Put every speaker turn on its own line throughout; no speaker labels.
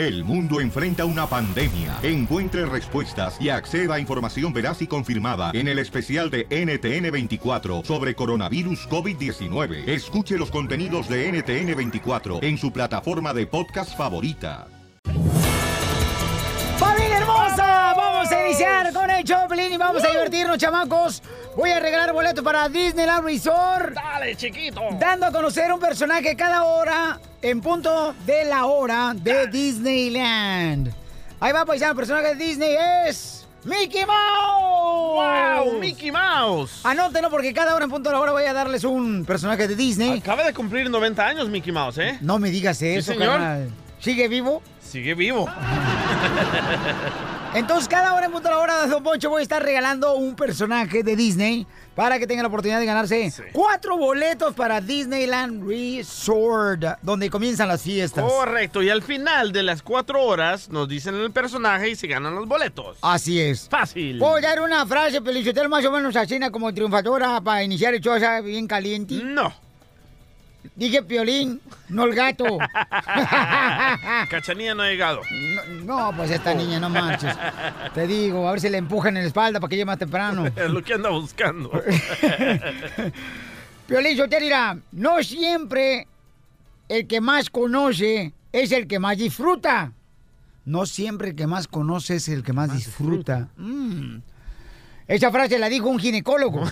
El mundo enfrenta una pandemia. Encuentre respuestas y acceda a información veraz y confirmada en el especial de NTN24 sobre coronavirus COVID-19. Escuche los contenidos de NTN24 en su plataforma de podcast favorita.
¡Familia hermosa! Vamos a iniciar con el Choplin y vamos a divertirnos, chamacos. Voy a regalar boletos para Disneyland Resort.
Dale, chiquito.
Dando a conocer un personaje cada hora en punto de la hora de Disneyland. Ahí va, paisano, el personaje de Disney es... ¡Mickey Mouse!
¡Wow! ¡Mickey Mouse!
Anótenlo porque cada hora en punto de la hora voy a darles un personaje de Disney.
Acaba de cumplir 90 años Mickey Mouse, ¿eh?
No me digas eso,
señor.
carnal. ¿Sigue vivo?
Sigue vivo.
Entonces, cada hora en punto de la hora de Don Poncho voy a estar regalando un personaje de Disney para que tengan la oportunidad de ganarse cuatro boletos para Disneyland Resort, donde comienzan las fiestas.
Correcto. Y al final de las cuatro horas nos dicen el personaje y se ganan los boletos.
Así es.
Fácil.
¿Puedo dar una frase, Pelichotelo, más o menos así como triunfadora para iniciar el show ya bien caliente?
No.
Dije Piolín, no el gato.
Cachanilla no ha llegado.
No, pues esta niña, no marches. Te digo, a ver si le empujan en la espalda para que llegue más temprano.
Es lo que anda buscando.
Piolín Sotelo, mira, no siempre el que más conoce es el que más disfruta. No siempre el que más conoce es el que más, disfruta. Mm. Esa frase la dijo un ginecólogo.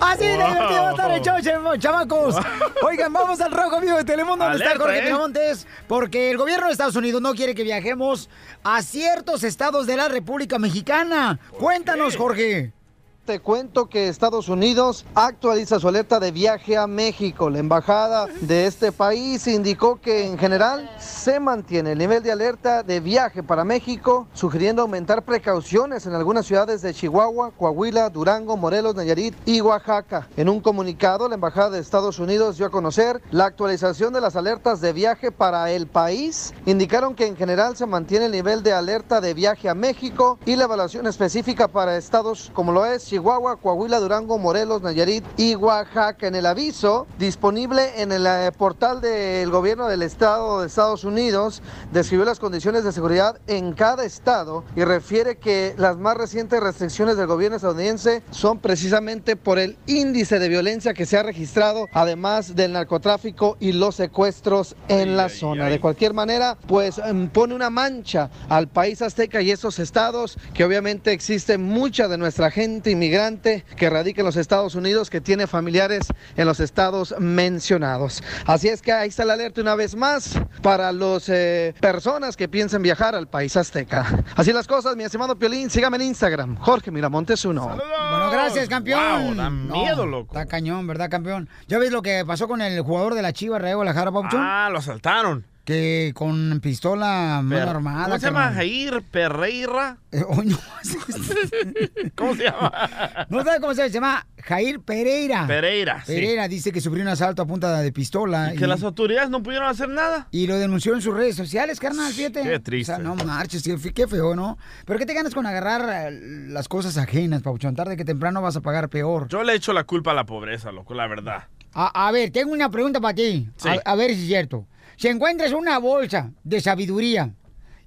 Así de divertido va a estar el show, cham- chamacos. Oigan, vamos al rojo vivo de Telemundo, donde está Jorge
¿eh?
Porque el gobierno de Estados Unidos no quiere que viajemos a ciertos estados de la República Mexicana. Cuéntanos, Jorge.
Te cuento que Estados Unidos actualiza su alerta de viaje a México. La embajada de este país indicó que en general se mantiene el nivel de alerta de viaje para México, sugiriendo aumentar precauciones en algunas ciudades de Chihuahua, Coahuila, Durango, Morelos, Nayarit y Oaxaca. En un comunicado, la embajada de Estados Unidos dio a conocer la actualización de las alertas de viaje para el país. Indicaron que en general se mantiene el nivel de alerta de viaje a México y la evaluación específica para estados como lo es Chihuahua, Coahuila, Durango, Morelos, Nayarit y Oaxaca. En el aviso disponible en el eh, portal del gobierno del estado de Estados Unidos, describió las condiciones de seguridad en cada estado y refiere que las más recientes restricciones del gobierno estadounidense son precisamente por el índice de violencia que se ha registrado, además del narcotráfico y los secuestros en la zona. De cualquier manera, pues em, pone una mancha al país azteca y esos estados que obviamente existe mucha de nuestra gente inmigrante que radica en los Estados Unidos que tiene familiares en los estados mencionados. Así es que ahí está la alerta una vez más para las personas que piensen viajar al país azteca. Así las cosas, mi estimado Piolín, sígame en Instagram, Jorge Miramontes uno.
Bueno, gracias, campeón.
Wow, da
No,
miedo, loco.
Está cañón, ¿verdad, campeón? ¿Ya ves lo que pasó con el jugador de la Chiva, Rayo Guadalajara, Pauchón?
Ah, lo asaltaron.
Que con pistola mano armada.
¿Cómo se llama?
carnal.
Jair Pereira.
Eh, oh, no.
¿Cómo se llama?
No sabe cómo se llama, se llama Jair Pereira.
Pereira, sí.
Pereira dice que sufrió un asalto a punta de pistola.
Y que las autoridades no pudieron hacer nada.
y lo denunció en sus redes sociales, carnal, fíjate.
Qué triste.
O sea, no marches, qué fe- qué feo, ¿no? Pero ¿qué te ganas con agarrar eh, las cosas ajenas, Pauchón? Tarde que temprano vas a pagar peor.
Yo le echo la culpa a la pobreza, loco, la verdad.
A, a ver, tengo una pregunta para ti.
Sí.
A, a ver si es cierto. Si encuentras una bolsa de sabiduría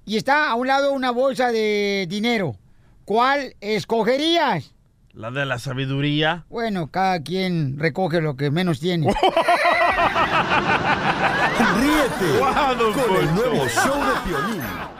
y está a un lado una bolsa de dinero, ¿cuál escogerías?
La de la sabiduría.
Bueno, cada quien recoge lo que menos tiene.
Ríete con el nuevo show de Piolín.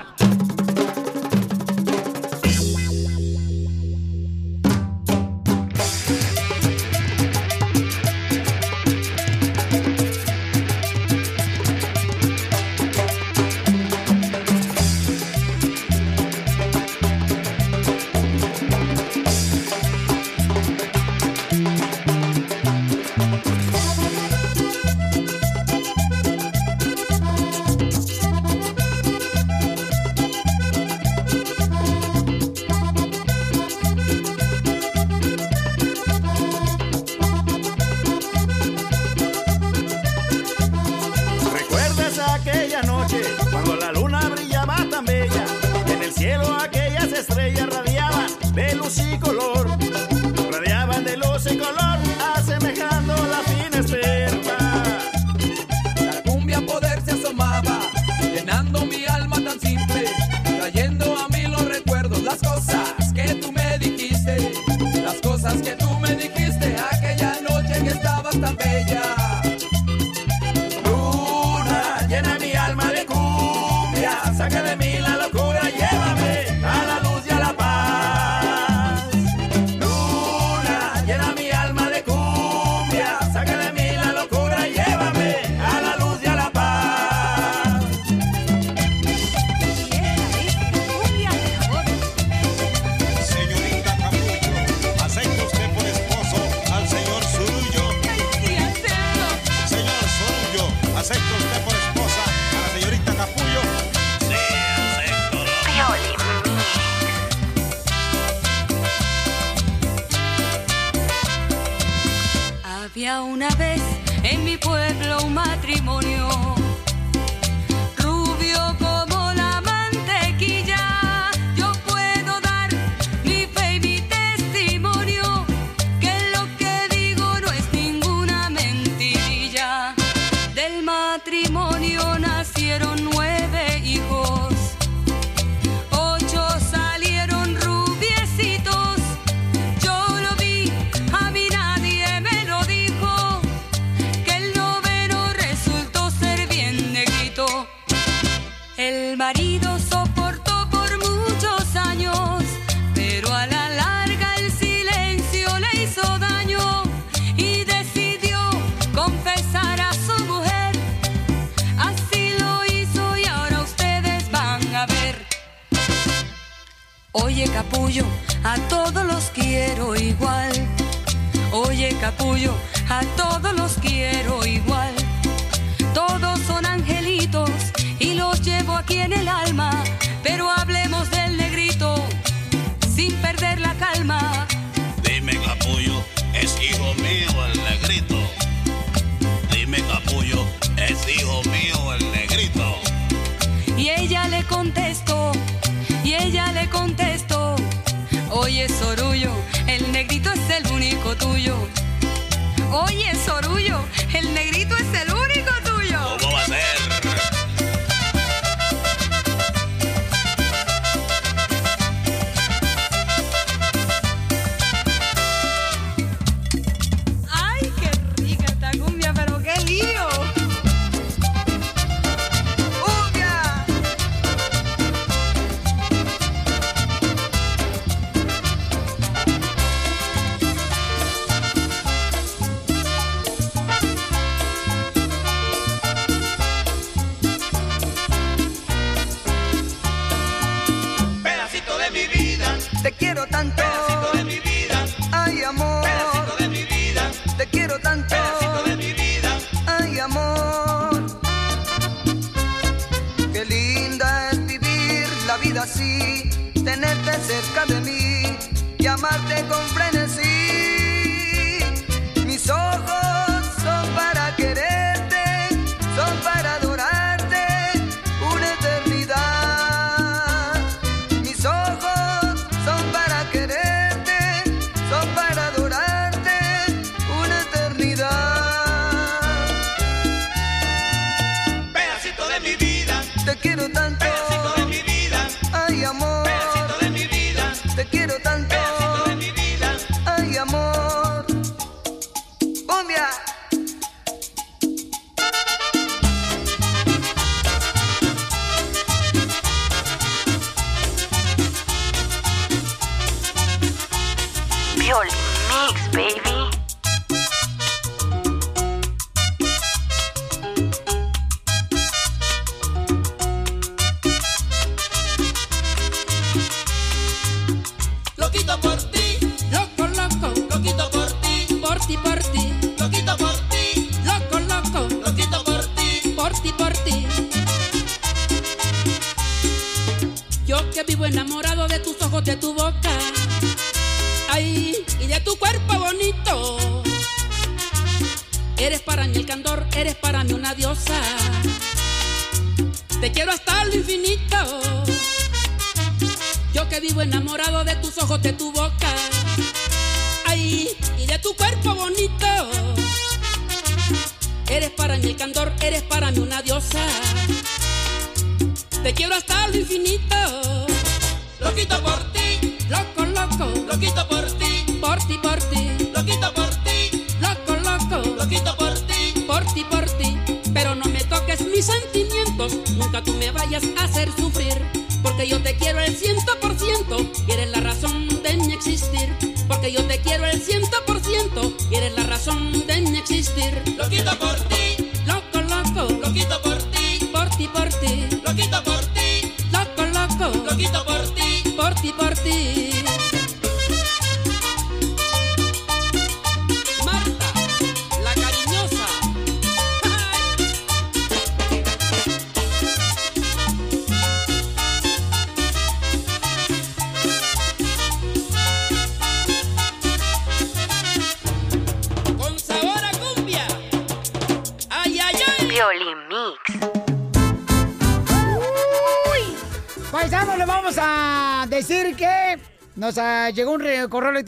Y color.
Una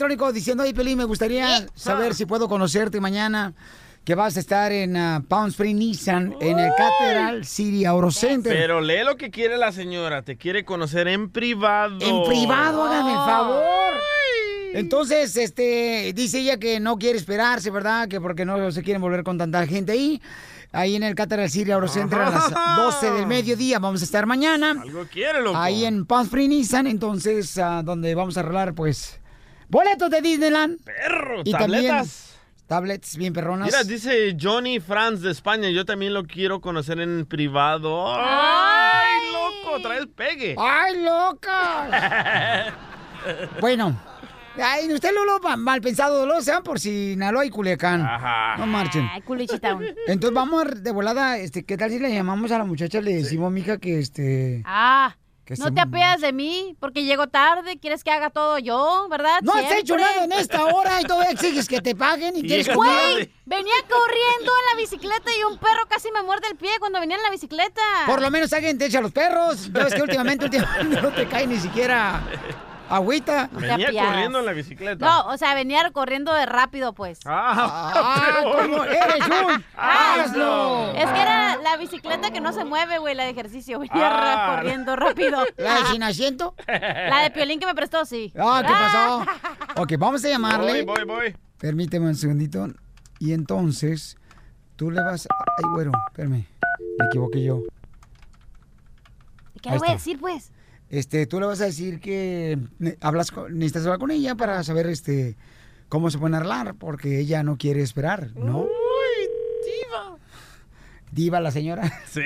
electrónico diciendo, oye, Pelín, me gustaría saber si puedo conocerte mañana, que vas a estar en ah, Palm Springs Nissan, en el Cathedral City Auto Center.
Pero lee lo que quiere la señora. Te quiere conocer en privado.
En privado, hágame el favor. Entonces, este, dice ella que no quiere esperarse, ¿verdad? Que porque no se quieren volver con tanta gente ahí. Ahí en el Cathedral City Auto Center a las 12 del mediodía. Vamos a estar mañana.
Algo quiere, loco.
Ahí en Palm Springs Nissan, entonces, ah, donde vamos a arreglar, pues, boletos de Disneyland.
Perro,
Y
tabletas.
también tablets bien perronas.
Mira, dice Johnny Franz de España. Yo también lo quiero conocer en privado. ¡Ay, loco! Traes pegue.
¡Ay, loca! bueno. Ay, usted Lolo, pa- mal pensado, Lolo, sean por Sinaloa y Culiacán. No marchen.
Ay.
Entonces vamos a- de volada, este, ¿qué tal si le llamamos a la muchacha, le decimos, mija, que este...
Ah,
Que
no
se-
te apeas de mí porque llego tarde, quieres que haga todo yo, ¿verdad?
No has
Siempre.
hecho nada en esta hora y todavía exiges que te paguen y quieres
Güey, venía corriendo en la bicicleta y un perro casi me muerde el pie cuando venía en la bicicleta.
Por lo menos alguien te echa a los perros. Ya ves que últimamente, últimamente no te cae ni siquiera agüita.
Venía corriendo en la bicicleta.
No, o sea, venía corriendo de rápido, pues.
Ah, ¿cómo eres un asno?
Es que era la bicicleta que no se mueve, güey, la de ejercicio. Venía
Ah.
corriendo rápido.
¿La de sin asiento?
La de Piolín que me prestó, sí.
Ah, ¿qué pasó? Ok, vamos a llamarle.
Voy, voy, voy.
Permíteme un segundito. Y entonces, tú le vas... Ay, güero, espérame. Me equivoqué yo.
¿Qué le voy a decir, pues?
Este, tú le vas a decir que hablas con- necesitas hablar con ella para saber este cómo se pueden arreglar, porque ella no quiere esperar, ¿no?
Uy, diva.
Diva la señora.
Sí.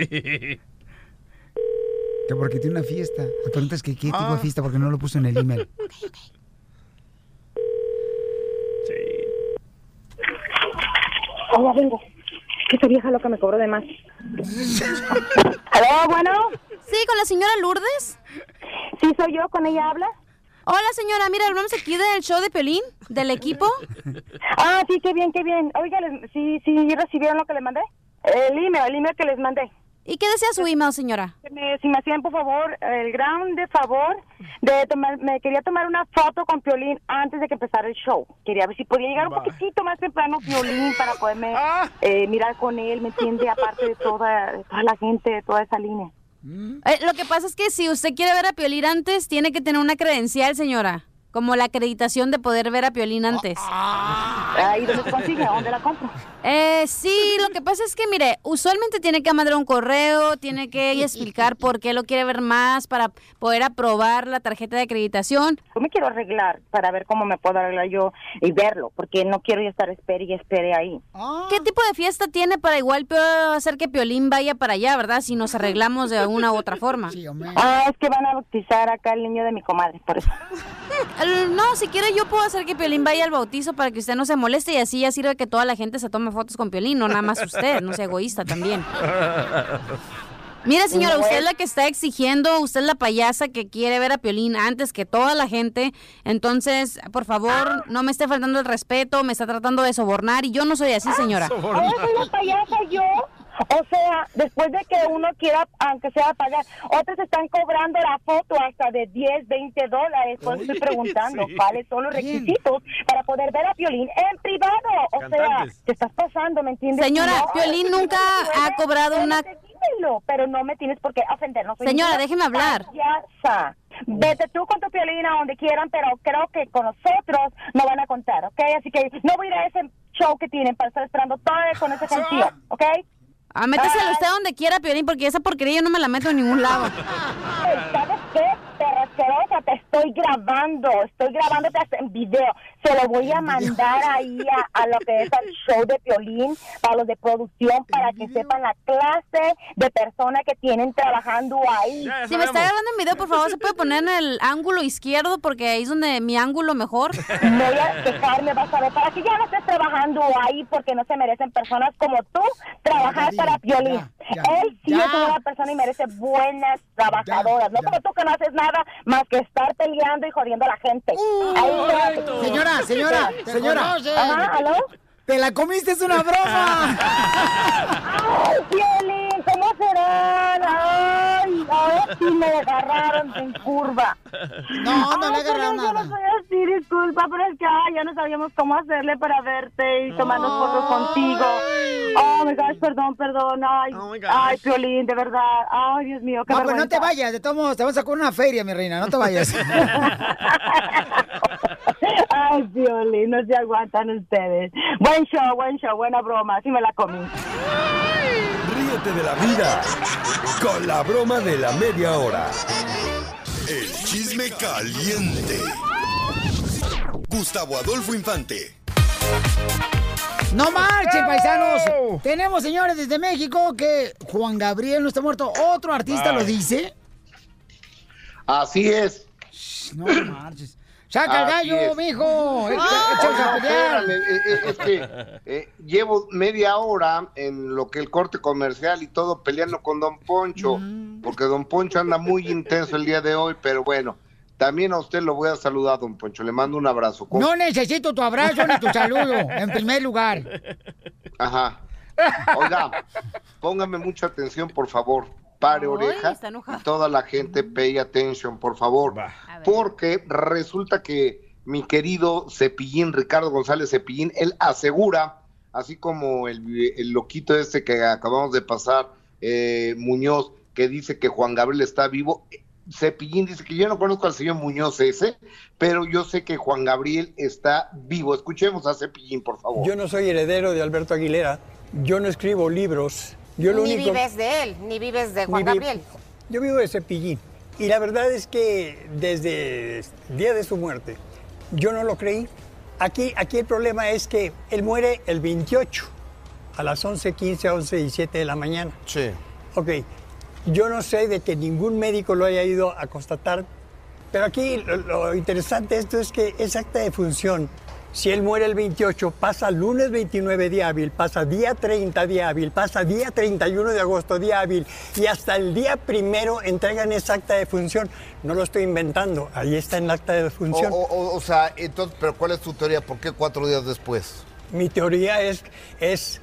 Que porque tiene una fiesta. Le preguntas que qué tipo
Ah.
de fiesta porque no lo puso en el email.
Hola, vengo. Que esa vieja loca me cobró de más. ¿Aló, bueno?
Sí, con la señora Lourdes.
Sí, soy yo, con ella habla.
Hola, señora, mira, hablamos aquí del show de Piolín, del equipo.
Ah, sí, qué bien, qué bien. Oiga, ¿sí, sí recibieron lo que les mandé? El email, el email que les mandé.
¿Y qué desea su email, señora?
Me- si me hacían, por favor, el gran de favor de tomar, me quería tomar una foto con Piolín antes de que empezara el show. Quería ver si podía llegar un poquitito más temprano Piolín para poderme eh, mirar con él, ¿me entiende? Aparte de toda, de toda la gente, de toda esa línea.
Eh, lo que pasa es que si usted quiere ver a Piolín antes, tiene que tener una credencial, señora. Como la acreditación de poder ver a Piolín antes.
Se consigue, ¿dónde la compro?
Eh, sí, lo que pasa es que, mire, usualmente tiene que mandar un correo, tiene que explicar por qué lo quiere ver más para poder aprobar la tarjeta de acreditación.
Yo me quiero arreglar para ver cómo me puedo arreglar yo y verlo, porque no quiero ya estar espere y espere ahí.
¿Qué tipo de fiesta tiene para igual hacer que Piolín vaya para allá, verdad? Si nos arreglamos de una u otra forma.
Ah, es que van a bautizar acá al niño de mi comadre, por eso.
El- No, si quiere yo puedo hacer que Piolín vaya al bautizo para que usted no se moleste y así ya sirve que toda la gente se tome fotos con Piolín, no nada más usted, no sea egoísta también. Mira, señora, usted es la que está exigiendo, usted es la payasa que quiere ver a Piolín antes que toda la gente. Entonces, por favor, no me esté faltando el respeto, me está tratando de sobornar y yo no soy así, señora.
¿Ahora soy la payasa yo? O sea, después de que uno quiera, aunque sea pagar, otros están cobrando la foto hasta de 10, 20 dólares. Por eso estoy preguntando
sí.
cuáles son los requisitos para poder ver a Piolín en privado. O
Cantantes.
sea, te estás pasando, ¿me entiendes?
Señora,
No,
Piolín
si no
nunca ha cobrado una-
pues dímelo, pero no me tienes por qué ofender. No soy
Señora, déjeme hablar.
payasa. Vete tú con tu Piolín a donde quieran, pero creo que con nosotros no van a contar, ¿ok? Así que no voy a ir a ese show que tienen para estar esperando todo con ese gentío, ¿ok?
Ah, méteselo usted donde quiera, Piolín, porque esa porquería yo no me la meto en ningún lado.
¿Sabes qué? Asquerosa, te estoy grabando, estoy grabándote en video. Se lo voy a mandar ahí a, a lo que es el show de Piolín, para los de producción, para que sepan la clase de personas que tienen trabajando ahí.
Si me está grabando en video, por favor, se puede poner en el ángulo izquierdo, porque ahí es donde mi ángulo mejor.
Voy a quejarme, vas a ver, para que ya no estés trabajando ahí porque no se merecen personas como tú trabajar para Piolín.
ya,
Él sí
ya.
es una persona y merece buenas trabajadoras, no como tú que no haces nada más que estar peleando y jodiendo a la gente. Ahí quédate
señora, señora,
¿Te ¿aló?
¡Te la comiste, es una broma!
¡Ay, Piolín!
¿Cómo serán? ¡Ay! Ahora sí me agarraron en curva.
No, no le agarraron
nada. Yo no voy a decir disculpa, pero es que ay, ya no sabíamos cómo hacerle para verte y tomarnos fotos contigo. Oh, my gosh, perdón, perdón. Ay, oh, ay Piolín, de verdad. Ay, Dios mío, qué
no, pues no te vayas, de todos modos, te vamos a sacar una feria, mi reina, no te vayas.
Ay, Piolín, no se aguantan ustedes. Buen show, buen show, buena broma. Sí me la comí.
Ríete de la vida con la broma de la media hora. El chisme caliente. Gustavo Adolfo Infante.
No marchen, paisanos. Tenemos, señores, desde México que Juan Gabriel no está muerto. Otro artista
Ay.
lo dice.
Así es.
No marches. Saca el gallo, mijo.
Es que eh, llevo media hora en lo que el corte comercial y todo peleando con Don Poncho,
Mm.
porque Don Poncho anda muy intenso el día de hoy, pero bueno, también a usted lo voy a saludar, Don Poncho, le mando un abrazo. ¿Cómo?
No necesito tu abrazo ni tu saludo, en primer lugar.
Ajá. Oiga, póngame mucha atención, por favor. Pare
Ay,
oreja. Y toda la gente pay attention, por favor. Porque resulta que mi querido Cepillín, Ricardo González Cepillín, él asegura, así como el, el loquito este que acabamos de pasar, eh, Muñoz, que dice que Juan Gabriel está vivo. Cepillín dice que yo no conozco al señor Muñoz ese, pero yo sé que Juan Gabriel está vivo. Escuchemos a Cepillín, por favor.
Yo no soy heredero de Alberto Aguilera, yo no escribo libros. Yo lo
ni
único,
vives de él, ni vives de Juan
vi-
Gabriel.
Yo vivo de Cepillín. Y la verdad es que desde el día de su muerte, yo no lo creí. Aquí, aquí el problema es que él muere el 28 a las 11:15, 11 y 7 de la mañana.
Sí.
Ok, yo no sé de que ningún médico lo haya ido a constatar, pero aquí lo, lo interesante de esto es que es acta de función. Si él muere el 28, pasa lunes 29 día hábil, pasa día 30 día hábil, pasa día 31 de agosto día hábil y hasta el día primero entregan esa acta de función. No lo estoy inventando, ahí está en la acta de función.
o- o- o sea, entonces, pero ¿cuál es tu teoría? ¿Por qué cuatro días después?
Mi teoría es, es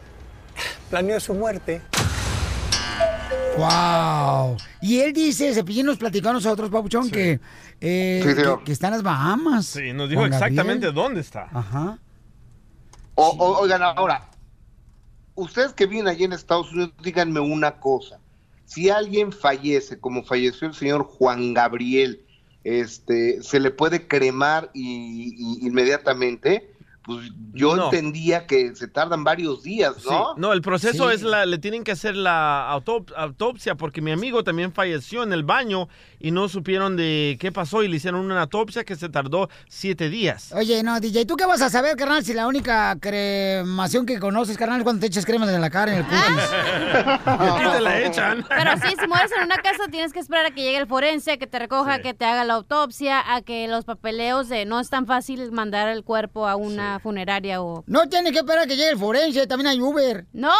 planeó su muerte.
Wow. Y él dice, Cepillín nos platicó a nosotros, Papuchón, que, eh,
Sí,
que, que está en las Bahamas.
Sí, nos dijo
Juan Gabriel.
exactamente dónde está.
Ajá.
O- o- oigan, ahora, ustedes que viven allí en Estados Unidos, díganme una cosa. Si alguien fallece, como falleció el señor Juan Gabriel, este, se le puede cremar y, y- inmediatamente. Pues yo
No.
entendía que se tardan varios días,
Sí.
¿no?
No, el proceso
Sí.
es la, le tienen que hacer la autop- autopsia porque mi amigo también falleció en el baño y no supieron de qué pasó y le hicieron una autopsia que se tardó siete días.
Oye, no, DJ, ¿tú qué vas a saber, carnal, si la única cremación que conoces, carnal, es cuando te echas crema en la cara, en el cutis?
Y te la echan.
Pero sí, si mueres en una casa tienes que esperar a que llegue el forense, a que te recoja, que te haga la autopsia, a que los papeleos de no es tan fácil mandar el cuerpo a una funeraria o...
No tienes que esperar a que llegue el forense, también hay Uber.
¡No!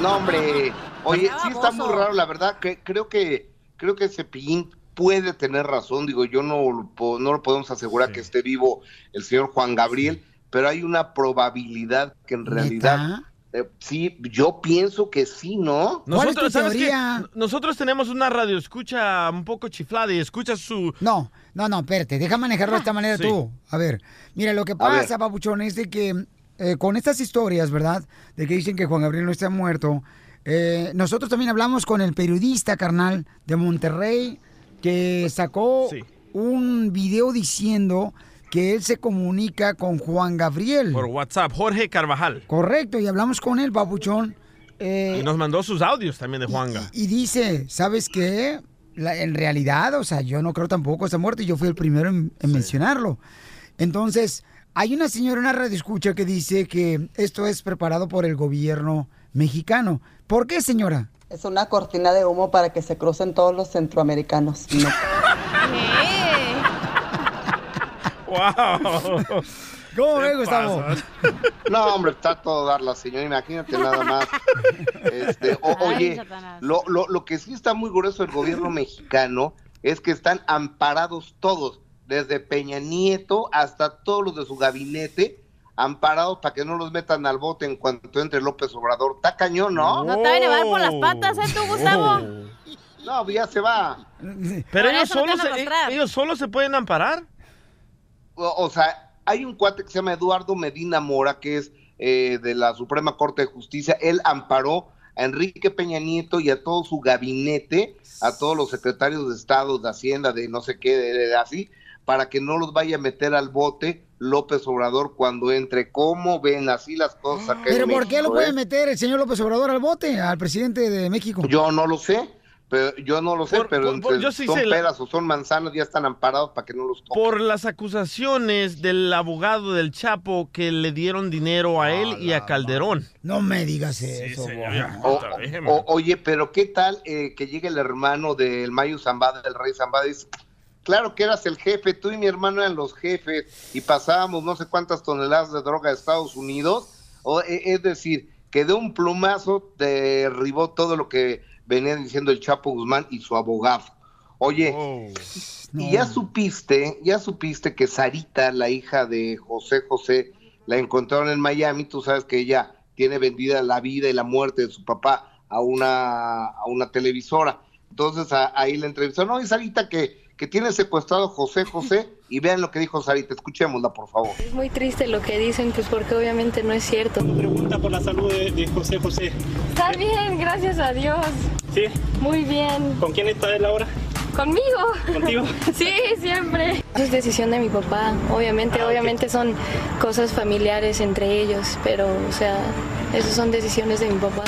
No, hombre. Oye, sí está muy raro, la verdad, que creo que creo que Cepillín puede tener razón, digo, yo no, no lo podemos asegurar que esté vivo el señor Juan Gabriel, pero hay una probabilidad que en realidad eh, sí, yo pienso que sí, ¿no?
Nosotros, ¿sabes qué? Nosotros tenemos una radio escucha un poco chiflada y escucha su...
No, no, no, espérate, deja manejarlo de esta manera
Sí.
tú. A ver, mira, lo que pasa, papuchón, es de que eh, con estas historias, ¿verdad? De que dicen que Juan Gabriel no está muerto, eh, nosotros también hablamos con el periodista carnal de Monterrey que sacó un video diciendo que él se comunica con Juan Gabriel.
Por WhatsApp, Jorge Carvajal.
Correcto, y hablamos con él, papuchón. eh,
Y nos mandó sus audios también de Juanga.
y dice, ¿sabes qué? La- en realidad, o sea, yo no creo tampoco está muerto y yo fui el primero en, en mencionarlo. Entonces, hay una señora, una radio escucha que dice que esto es preparado por el gobierno mexicano. ¿Por qué, señora?
Es una cortina de humo para que se crucen todos los centroamericanos. No.
¡Wow!
¿Cómo
¿Qué
ve, Gustavo?
No, hombre, está todo dar la señora, imagínate nada más. Este, o-
Ay,
oye, lo, lo, lo que sí está muy grueso el gobierno mexicano es que están amparados todos, desde Peña Nieto hasta todos los de su gabinete, amparados para que no los metan al bote en cuanto entre López Obrador. Está cañón, ¿no?
No te va a llevar por las patas, ¿eh, tú, Gustavo?
No, ya se va.
Pero ellos solo, se, ellos solo se pueden amparar.
O, o sea, hay un cuate que se llama Eduardo Medina Mora, que es eh, de la Suprema Corte de Justicia. Él amparó a Enrique Peña Nieto y a todo su gabinete, a todos los secretarios de Estado, de Hacienda, de no sé qué, de, de así, para que no los vaya a meter al bote López Obrador cuando entre. ¿Cómo ven así las cosas? en
¿Pero por qué lo puede
eh?
meter el señor López Obrador al bote, al presidente de México?
Yo no lo sé, pero yo no lo sé, pero
por-
entre
yo sí
son
sé la-
peras o son manzanas ya están amparados para que no los toquen.
Por las acusaciones del abogado del Chapo que le dieron dinero a él y a Calderón.
No me digas eso.
O- o- oye, pero ¿qué tal eh, que llegue el hermano del Mayo Zambada, del rey Zambada, y dice, claro que eras el jefe, tú y mi hermano eran los jefes y pasábamos no sé cuántas toneladas de droga a Estados Unidos? O, e- es decir, que de un plumazo derribó todo lo que venía diciendo el Chapo Guzmán y su abogado. Oye, y ya supiste, ya supiste que Sarita, la hija de José José, la encontraron en Miami, tú sabes que ella tiene vendida la vida y la muerte de su papá a una, a una televisora. Entonces a- ahí la entrevistó, no, y Sarita que, que tiene secuestrado a José José, y vean lo que dijo Sarita, escuchémosla por favor.
Es muy triste lo que dicen, pues porque obviamente no es cierto.
Pregunta por la salud de, de José José.
Está bien, gracias a Dios.
¿Sí?
Muy bien.
¿Con quién está él ahora?
¿Conmigo?
¿Contigo?
Sí, siempre. Es decisión de mi papá. Obviamente, obviamente son cosas familiares entre ellos, pero, o sea, esas son decisiones de mi papá.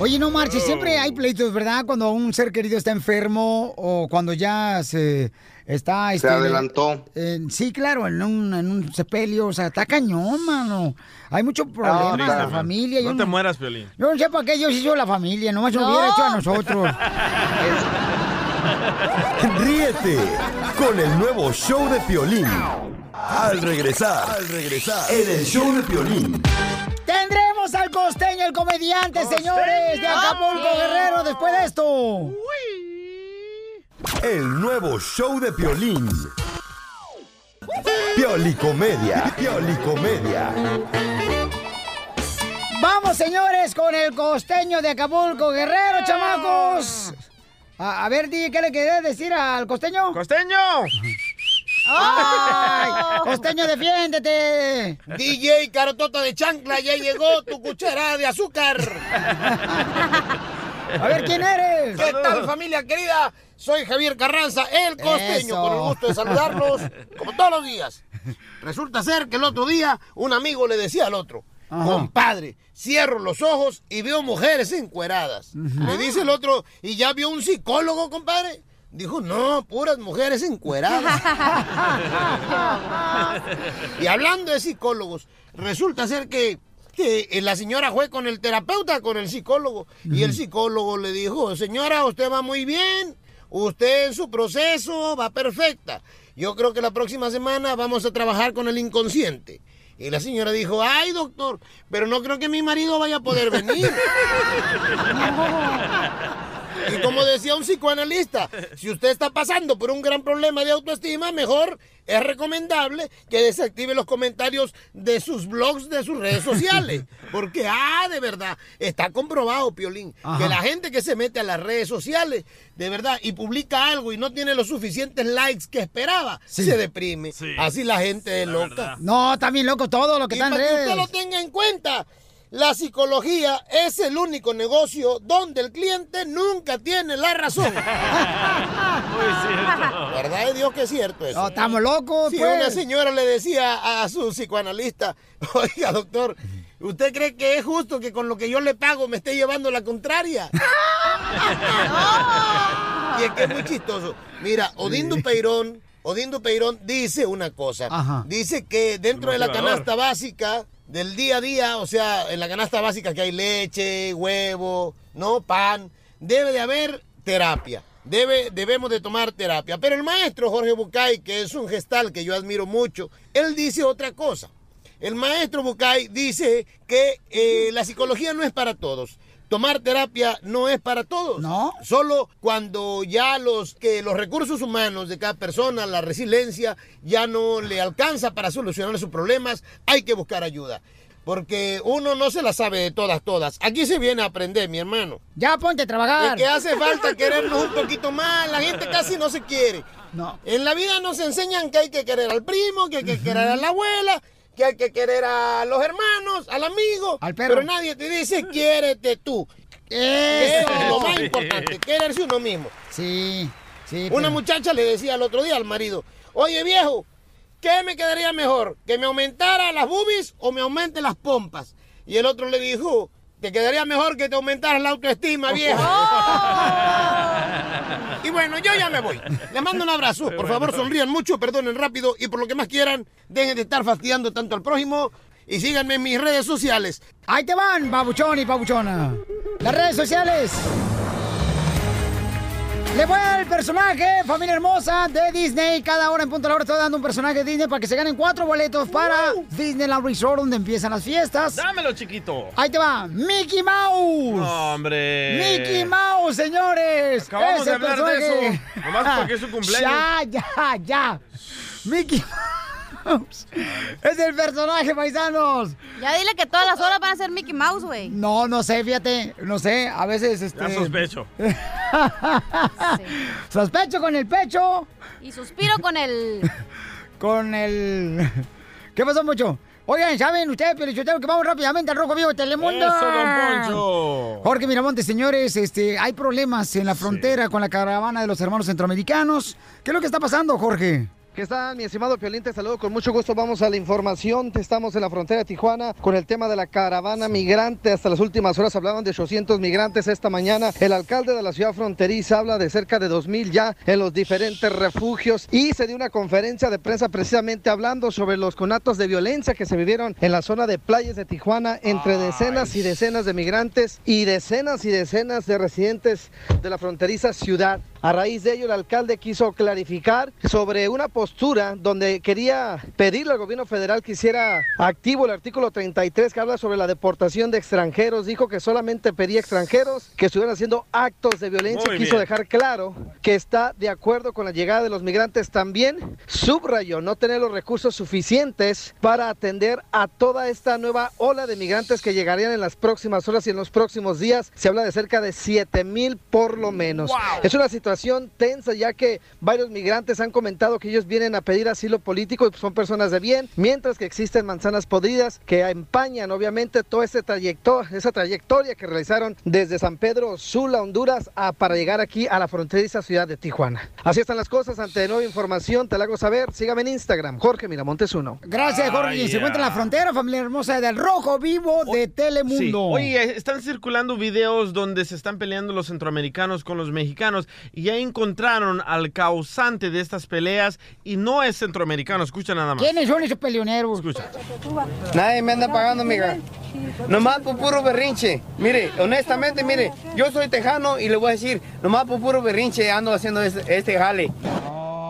Oye, no marches, siempre hay pleitos, ¿verdad? Cuando un ser querido está enfermo o cuando ya se está... este,
adelantó.
en- sí, claro, en un, en un sepelio, o sea, está cañón, mano. Hay mucho problema en la familia. yo
No te mueras, Piolín.
Yo no sé para qué Dios hizo la familia, nomás lo hubiera hecho a nosotros.
Ríete con el nuevo show de Piolín. Al regresar, al regresar, en el show de Piolín.
Tendremos al costeño, el comediante, señores, de Acapulco Guerrero, después de esto.
El nuevo show de Piolín. Piolicomedia, Piolicomedia.
Vamos, señores, con el costeño de Acapulco Guerrero, chamacos. A, a ver, di, ¿qué le querés decir al costeño?
¡Costeño!
¡Ay! ¡Costeño, defiéndete!
DJ Carotota de Chancla, ya llegó tu cuchara de azúcar.
A ver, ¿quién eres?
¿Qué tal, familia querida? Soy Javier Carranza, el costeño,
Eso.
con el gusto de saludarlos, como todos los días. Resulta ser que el otro día un amigo le decía al otro,
Ajá.
compadre, cierro los ojos y veo mujeres encueradas. Le dice el otro, ¿y ya vio un psicólogo, compadre? Dijo, no, puras mujeres encueradas. y hablando de psicólogos, resulta ser que, que, eh, la señora fue con el terapeuta, con el psicólogo, y el psicólogo le dijo, señora, usted va muy bien, usted en su proceso va perfecta. Yo creo que la próxima semana vamos a trabajar con el inconsciente. Y la señora dijo, ay doctor, pero no creo que mi marido vaya a poder venir. Y como decía un psicoanalista, si usted está pasando por un gran problema de autoestima, mejor es recomendable que desactive los comentarios de sus blogs, de sus redes sociales. Porque, ah, de verdad, está comprobado, Piolín,
Ajá.
que la gente que se mete a las redes sociales, de verdad, y publica algo y no tiene los suficientes likes que esperaba,
Sí.
se deprime. Así la gente es loca.
No, está bien loco todo lo que
Y
está en
para que
redes.
usted lo tenga en cuenta, la psicología es el único negocio donde el cliente nunca tiene la razón. ¿Verdad de Dios que es cierto eso?
No, estamos locos,
Si
pues.
una señora le decía a su psicoanalista, oiga doctor, ¿usted cree que es justo que con lo que yo le pago me esté llevando la contraria? y es que es muy chistoso. Mira, Odín Dupeirón, Odín Dupeirón dice una cosa.
Ajá.
Dice que dentro de la canasta básica del día a día, o sea, en la canasta básica que hay leche, huevo, no pan, debe de haber terapia. Debe, debemos de tomar terapia. Pero el maestro Jorge Bucay, que es un gestal que yo admiro mucho, él dice otra cosa. El maestro Bucay dice que eh, la psicología no es para todos. Tomar terapia no es para todos. No. Solo cuando ya los que los recursos humanos de cada persona, la resiliencia, ya no le alcanza para solucionar sus problemas, hay que buscar ayuda. porque uno no se la sabe de todas, todas. Aquí se viene a aprender, mi hermano.
Ya ponte a trabajar.
Es que hace falta querernos un poquito más. La gente casi no se quiere.
No.
En la vida nos enseñan que hay que querer al primo, que hay que querer a la abuela, que hay que querer a los hermanos, al amigo.
Al perro.
Pero nadie te dice, quiérete tú.
Eso.
es lo más importante, quererse uno mismo.
Sí, sí.
Una
pero-
muchacha le decía el otro día al marido, oye viejo, ¿qué me quedaría mejor? ¿Que me aumentara las boobies o me aumente las pompas? Y el otro le dijo, te quedaría mejor que te aumentaras la autoestima, viejo. y bueno, yo ya me voy. Les mando un abrazo. Por favor, sonrían mucho, perdonen rápido y por lo que más quieran, dejen de estar fastidiando tanto al prójimo y síganme en mis redes sociales.
Ahí te van, babuchón y babuchona. Las redes sociales. Le voy al personaje, familia hermosa, de Disney. Cada hora en punto de la hora estoy dando un personaje de Disney para que se ganen cuatro boletos para Disneyland Resort, donde empiezan las fiestas.
Dámelo, chiquito.
Ahí te va, Mickey Mouse.
No, hombre.
Mickey Mouse, señores.
Acabamos
Es
de hablar de
personaje.
eso. Nomás porque es su cumpleaños.
Ya, ya, ya. Mickey Mouse. Es el personaje, paisanos.
Ya dile que todas las horas van a ser Mickey Mouse, güey.
No, no sé, fíjate, no sé, a veces este.
Ya sospecho.
Sospecho con el pecho,
Y suspiro con el...
con el. ¿Qué pasó, mucho? Oigan, ¿saben ustedes, Pelichotero, que vamos rápidamente al Rojo Vivo de Telemundo?
Eso, don Poncho.
Jorge Miramonte, señores, este, hay problemas en la frontera con la caravana de los hermanos centroamericanos. ¿Qué es lo que está pasando, Jorge?
¿Qué tal, mi estimado Piolín? Te saludo con mucho gusto. Vamos a la información. Estamos en la frontera de Tijuana con el tema de la caravana migrante. Hasta las últimas horas hablaban de 800 migrantes esta mañana. El alcalde de la ciudad fronteriza habla de cerca de 2.000 ya en los diferentes refugios. Y se dio una conferencia de prensa precisamente hablando sobre los conatos de violencia que se vivieron en la zona de playas de Tijuana entre decenas y decenas de migrantes y decenas y decenas de residentes de la fronteriza ciudad. A raíz de ello, el alcalde quiso clarificar sobre una postura donde quería pedirle al gobierno federal que hiciera activo el artículo 33 que habla sobre la deportación de extranjeros. Dijo que solamente pedía extranjeros que estuvieran haciendo actos de violencia.
Muy
quiso
bien.
dejar claro que está de acuerdo con la llegada de los migrantes. También subrayó no tener los recursos suficientes para atender a toda esta nueva ola de migrantes que llegarían en las próximas horas y en los próximos días. Se habla de cerca de 7 mil por lo menos. Es una situación tensa ya que varios migrantes han comentado que ellos vienen a pedir asilo político y son personas de bien, mientras que existen manzanas podridas que empañan obviamente toda esa trayectoria, esa trayectoria que realizaron desde San Pedro Sula, Honduras, a- para llegar aquí a la fronteriza ciudad de Tijuana. Así están las cosas, ante nueva información te la hago saber, sígame en Instagram, Jorge Miramontes uno.
Gracias, Jorge.
Ay,
se encuentra en la
ya.
frontera, familia hermosa, del Rojo Vivo de
Sí.
Telemundo.
Oye, están circulando videos donde se están peleando los centroamericanos con los mexicanos y ya encontraron al causante de estas peleas y no es centroamericano. Escucha nada más.
¿Quiénes son esos peleoneros?
Escucha.
Nadie me anda pagando, amiga. Nomás por puro berrinche. Mire, honestamente, mire, yo soy tejano y le voy a decir, nomás por puro berrinche ando haciendo este, este jale.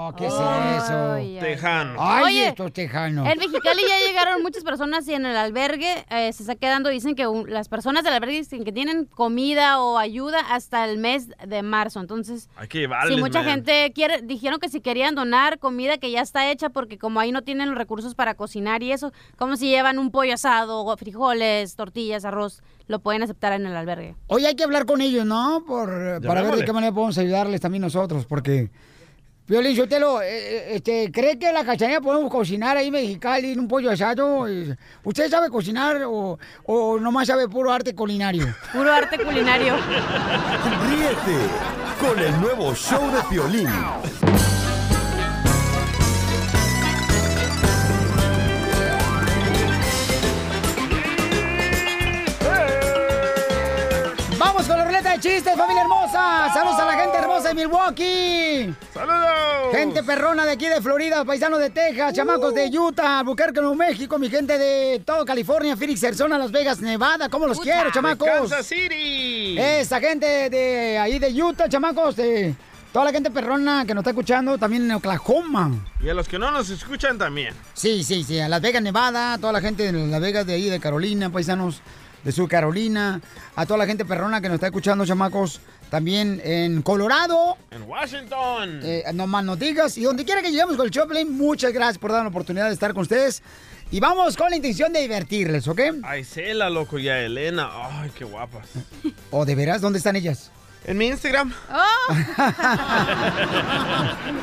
Oh, ¿qué es eso?
Tejano.
Ay,
Oye,
estos tejanos.
En Mexicali ya llegaron muchas personas y en el albergue eh, se está quedando, dicen que un- las personas del albergue dicen que tienen comida o ayuda hasta el mes de marzo. Entonces,
Hay que llevarles,
si mucha
man.
gente quiere, dijeron que si querían donar comida que ya está hecha, porque como ahí no tienen los recursos para cocinar y eso, como si llevan un pollo asado, frijoles, tortillas, arroz, lo pueden aceptar en el albergue.
Oye, hay que hablar con ellos, ¿no? Por, para ver de qué manera podemos ayudarles también nosotros, porque... Violín Sotelo, eh, eh, este, ¿cree que la cachanilla podemos cocinar ahí en Mexicali en un pollo asado? ¿Usted sabe cocinar o, o nomás sabe puro arte culinario?
Puro arte culinario.
Ríete con el nuevo show de Piolín.
Ruleta de chistes, familia hermosa! ¡Saludos a la gente hermosa de Milwaukee!
¡Saludos!
Gente perrona de aquí de Florida, paisanos de Texas, chamacos de Utah, Albuquerque, Nuevo México, mi gente de todo California, Phoenix, Arizona, Las Vegas, Nevada, ¿cómo los quiero, chamacos?
De Kansas City.
Esa gente de ahí de Utah, chamacos, de toda la gente perrona que nos está escuchando, también en Oklahoma.
Y a los que no nos escuchan también.
Sí, sí, sí, a Las Vegas, Nevada, toda la gente de Las Vegas de ahí, de Carolina, paisanos. De Sur Carolina, a toda la gente perrona que nos está escuchando, chamacos, también en Colorado.
En Washington.
Eh, no más nos digas. Y donde quiera que lleguemos con el Choplin, muchas gracias por darnos la oportunidad de estar con ustedes. Y vamos con la intención de divertirles, ¿ok?
Ay, Cela, loco, y a Elena. Ay, qué guapas.
¿O de veras? ¿Dónde están ellas?
En mi Instagram.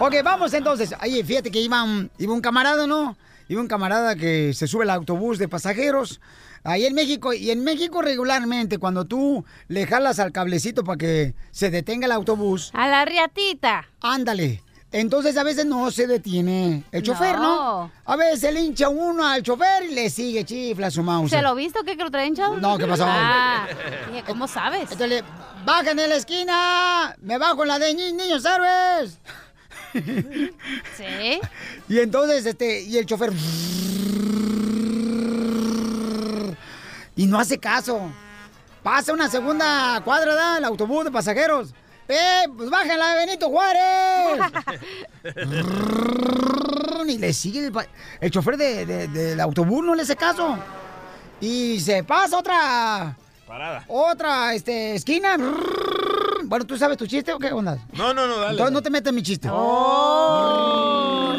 Ok, vamos entonces. Oye, fíjate que iba un, iba un camarada, ¿no? Iba un camarada que se sube al autobús de pasajeros ahí en México. Y en México regularmente, cuando tú le jalas al cablecito para que se detenga el autobús.
A la riatita.
Ándale. Entonces a veces no se detiene el chofer, ¿no?
No.
A veces le hincha uno al chofer y le sigue chifla su mouse.
¿Se lo viste o qué que lo traen, chavo?
No, ¿qué pasó?
Ah, ¿cómo sabes?
Entonces le, bajan en la esquina, me bajo en la de ni- niños héroes.
Sí.
Y entonces, este, y el chofer. Y no hace caso. Pasa una segunda cuadra, ¿da? El autobús de pasajeros. ¡Eh! Pues bájenla de Benito Juárez. y le sigue el, chofer de- de- del autobús, no le hace caso. Y se pasa otra.
Parada.
Otra este, esquina. Bueno, ¿tú sabes tu chiste o qué onda?
No, no, no, dale.
Entonces no te metas en mi chiste.
Oh.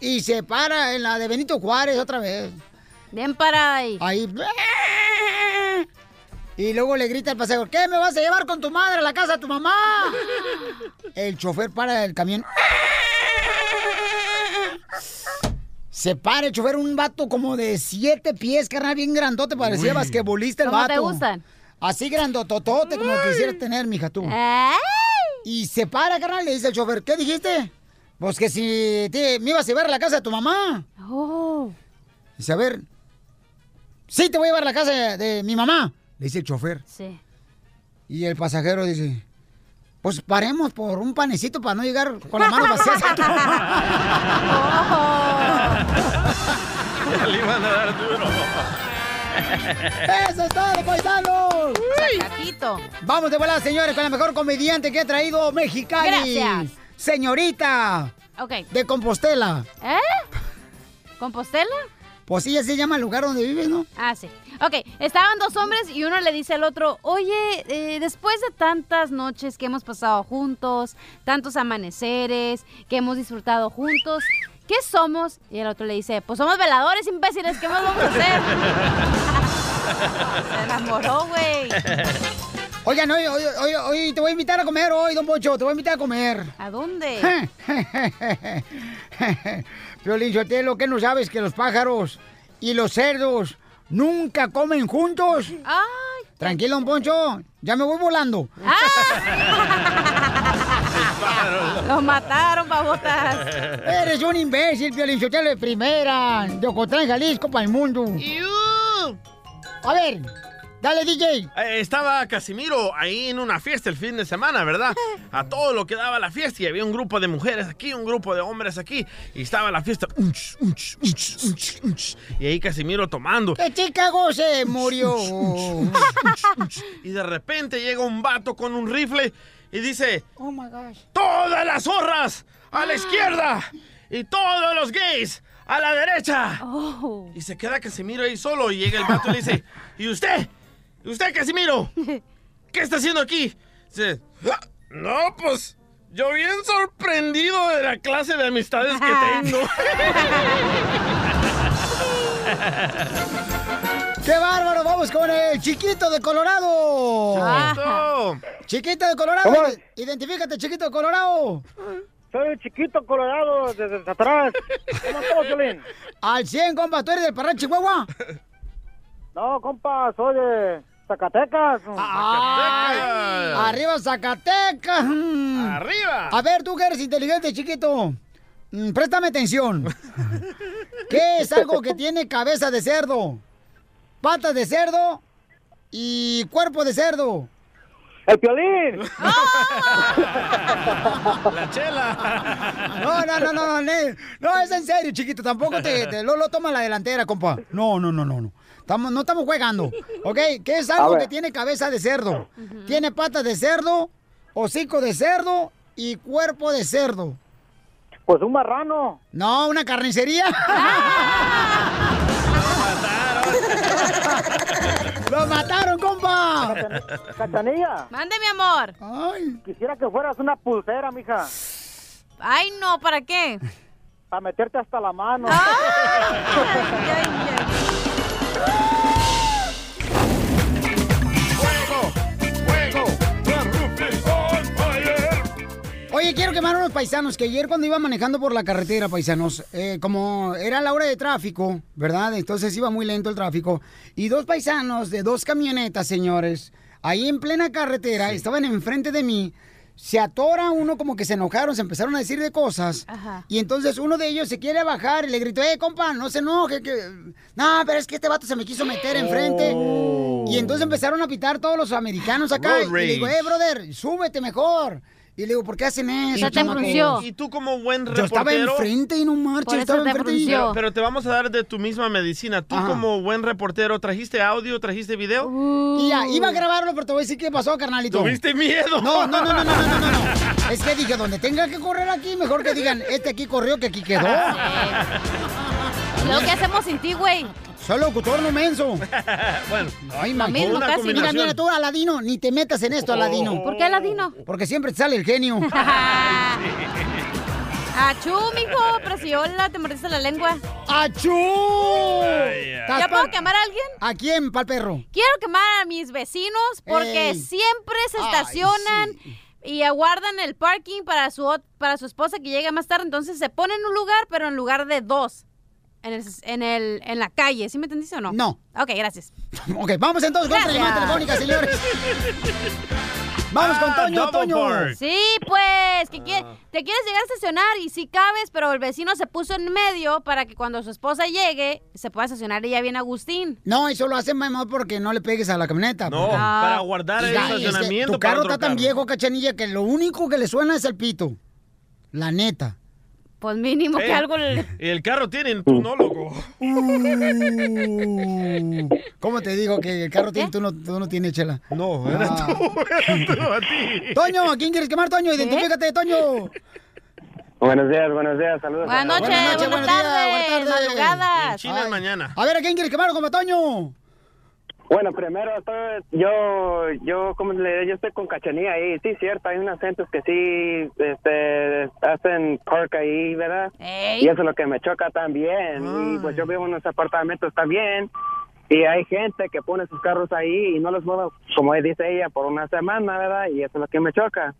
Y se para en la de Benito Juárez otra vez.
Bien parada ahí.
Ahí. Y luego le grita al pasajero, ¿qué me vas a llevar con tu madre a la casa de tu mamá? El chofer para el camión. Se para el chofer, un vato como de siete pies, carnal, bien grandote, parecía
Uy.
basquetbolista el
¿Cómo
vato.
te gustan?
Así grandototote como quisieras tener, mija, tú. Y se para, carnal, le dice el chofer, ¿qué dijiste? Pues que si te- me ibas a llevar a la casa de tu mamá.
Oh.
Dice, a ver, sí te voy a llevar a la casa de, de mi mamá, le dice el chofer.
Sí.
Y el pasajero dice, pues paremos por un panecito para no llegar con las manos vacías a tu
Ya le iban a dar duro.
¡Eso es todo, paisanos!
Sacatito.
Vamos de volada, señores, con la mejor comediante que ha traído Mexicali.
Gracias.
Señorita
Ok.
de Compostela.
¿Eh? ¿Compostela?
Pues sí, así se llama el lugar donde vive, ¿no?
Ah, sí. Ok, estaban dos hombres y uno le dice al otro, oye, eh, después de tantas noches que hemos pasado juntos, tantos amaneceres, que hemos disfrutado juntos, ¿qué somos? Y el otro le dice, pues somos veladores imbéciles, ¿qué más vamos a hacer? Se enamoró, güey.
Oigan, hoy, hoy, hoy, hoy te voy a invitar a comer hoy, don Pocho, te voy a invitar a comer.
¿A dónde?
Piolín Sotelo, ¿qué no sabes que los pájaros y los cerdos nunca comen juntos?
Ay.
Tranquilo, don Poncho, ya me voy volando.
Lo mataron, babotas.
Eres un imbécil, Piolín de primera, de Ocotlán, Jalisco, para el mundo. A ver, dale, DJ.
Eh, Estaba Casimiro ahí en una fiesta el fin de semana, ¿verdad? A todo lo que daba la fiesta y había un grupo de mujeres aquí, un grupo de hombres aquí y estaba la fiesta. unch, unch, unch, unch, unch, y ahí Casimiro tomando.
Que Chicago se murió.
Y de repente llega un vato con un rifle y dice,
Oh my gosh.
todas las zorras a la izquierda y todos los gays a la derecha.
Oh.
Y se queda Casimiro ahí solo y llega el vato y le dice, ¿y usted? ¿Y usted, Casimiro? ¿Qué está haciendo aquí? "Ah, no, pues yo bien sorprendido de la clase de amistades que tengo.
¡Qué bárbaro! Vamos con el chiquito de Colorado.
Chiquito.
Chiquito de Colorado.
¿Cómo?
Identifícate, chiquito de Colorado.
Soy el chiquito colorado desde atrás. ¿Cómo estás, Violín?
Al 100, compa. ¿Tú eres del Parral, Chihuahua?
No, compa, soy de Zacatecas.
Ay, ¡Arriba Zacatecas!
¡Arriba!
A ver, tú que eres inteligente, chiquito. Mm, Préstame atención. ¿Qué es algo que tiene cabeza de cerdo? Patas de cerdo y cuerpo de cerdo.
¡El piolín!
La chela.
No, no, no, no, no, no, es en serio, chiquito. Tampoco te, te- lo, lo toma la delantera, compa. No, no, no, no, no. Estamos, no estamos jugando, ¿ok? ¿Qué es algo que tiene cabeza de cerdo? Tiene patas de cerdo, hocico de cerdo y cuerpo de cerdo.
Pues un marrano.
No, una carnicería. ¡Lo mataron, compa!
Cachanilla.
Mande, mi amor.
Quisiera que fueras una pulsera, mija.
Ay, no, ¿para qué?
Para meterte hasta la mano.
Oye, quiero quemar a unos paisanos que ayer cuando iba manejando por la carretera, paisanos, eh, como era la hora de tráfico, ¿verdad? Entonces iba muy lento el tráfico. Y dos paisanos de dos camionetas, señores, ahí en plena carretera, estaban enfrente de mí. Se atora uno como que se enojaron, se empezaron a decir de cosas.
Ajá.
Y entonces uno de ellos se quiere bajar y le gritó, eh, compa, no se enoje, que... No, pero es que este vato se me quiso meter enfrente. Y entonces empezaron a pitar todos los americanos acá.
Road
Y le digo, eh, brother, súbete mejor. Y le digo, ¿por qué hacen eso? ¿Y tú,
y tú como buen reportero...
Yo estaba enfrente y no marches, estaba enfrente y...
Pero, pero, te vamos a dar de tu misma medicina. Tú
Ajá.
como buen reportero, ¿trajiste audio, trajiste video?
Uh. Mira, iba a grabarlo, pero te voy a decir qué pasó, carnalito.
¿Tuviste miedo?
No, no, no, no, no, no, no, no. Es que dije, donde tenga que correr aquí, mejor que digan, este aquí corrió que aquí quedó.
Lo que hacemos sin ti, güey?
Soy locutor, no menso.
bueno,
Ay,
Lo mismo,
una
casi.
Mira, mira, tú, Aladino, ni te metas en esto, Aladino.
¿Por qué Aladino?
Porque siempre te sale el genio.
¡Achú, mijo! Hola, te mordiste la lengua.
¡Achú!
¿Ya puedo quemar a alguien?
¿A quién, pal perro?
Quiero quemar a mis vecinos porque
Ey.
siempre se
Ay,
estacionan y aguardan el parking para su, para su esposa que llegue más tarde. Entonces se ponen en un lugar, pero en lugar de dos. En, el, en, el, en la calle. ¿Sí me entendiste o no?
No.
Ok, gracias.
Ok, vamos entonces con otra
Gracias.
llamada telefónica, señores. Vamos con
Ah,
Toño,
Double
Toño.
Park.
Sí, pues, que quie- te quieres llegar a estacionar y sí cabes, pero el vecino se puso en medio para que cuando su esposa llegue se pueda estacionar ella bien Agustín.
No, eso lo hacen mamá porque no le pegues a la camioneta.
No,
porque-
para guardar el
Mira, es que
estacionamiento
Tu carro está tan
carro.
viejo, cachanilla, que lo único que le suena es el pito. La neta.
Pues mínimo que
Eh,
algo le...
Y el carro tiene tú no, loco.
Uh, ¿Cómo te digo que el carro tiene, tú no, tú no tienes, chela?
No,
era
tú, tú, a ti.
Toño, ¿a quién quieres quemar, Toño? Identifícate, Toño.
Buenos días, buenos días, saludos.
Buenas noches, buenas,
buenos días,
tardes,
buenas tardes.
madrugadas.
En China mañana.
A ver, ¿a quién quieres quemar, como Toño?
Bueno, primero, estoy- yo, yo, como le digo, yo estoy con Cachanía ahí. Sí, cierto, hay unos centros que sí, este, hacen park ahí, ¿verdad?
Ey.
Y eso es lo que me choca también. Y pues yo vivo en unos apartamentos también. Y hay gente que pone sus carros ahí y no los mueve, como dice ella, por una semana, ¿verdad? Y eso es lo que me choca.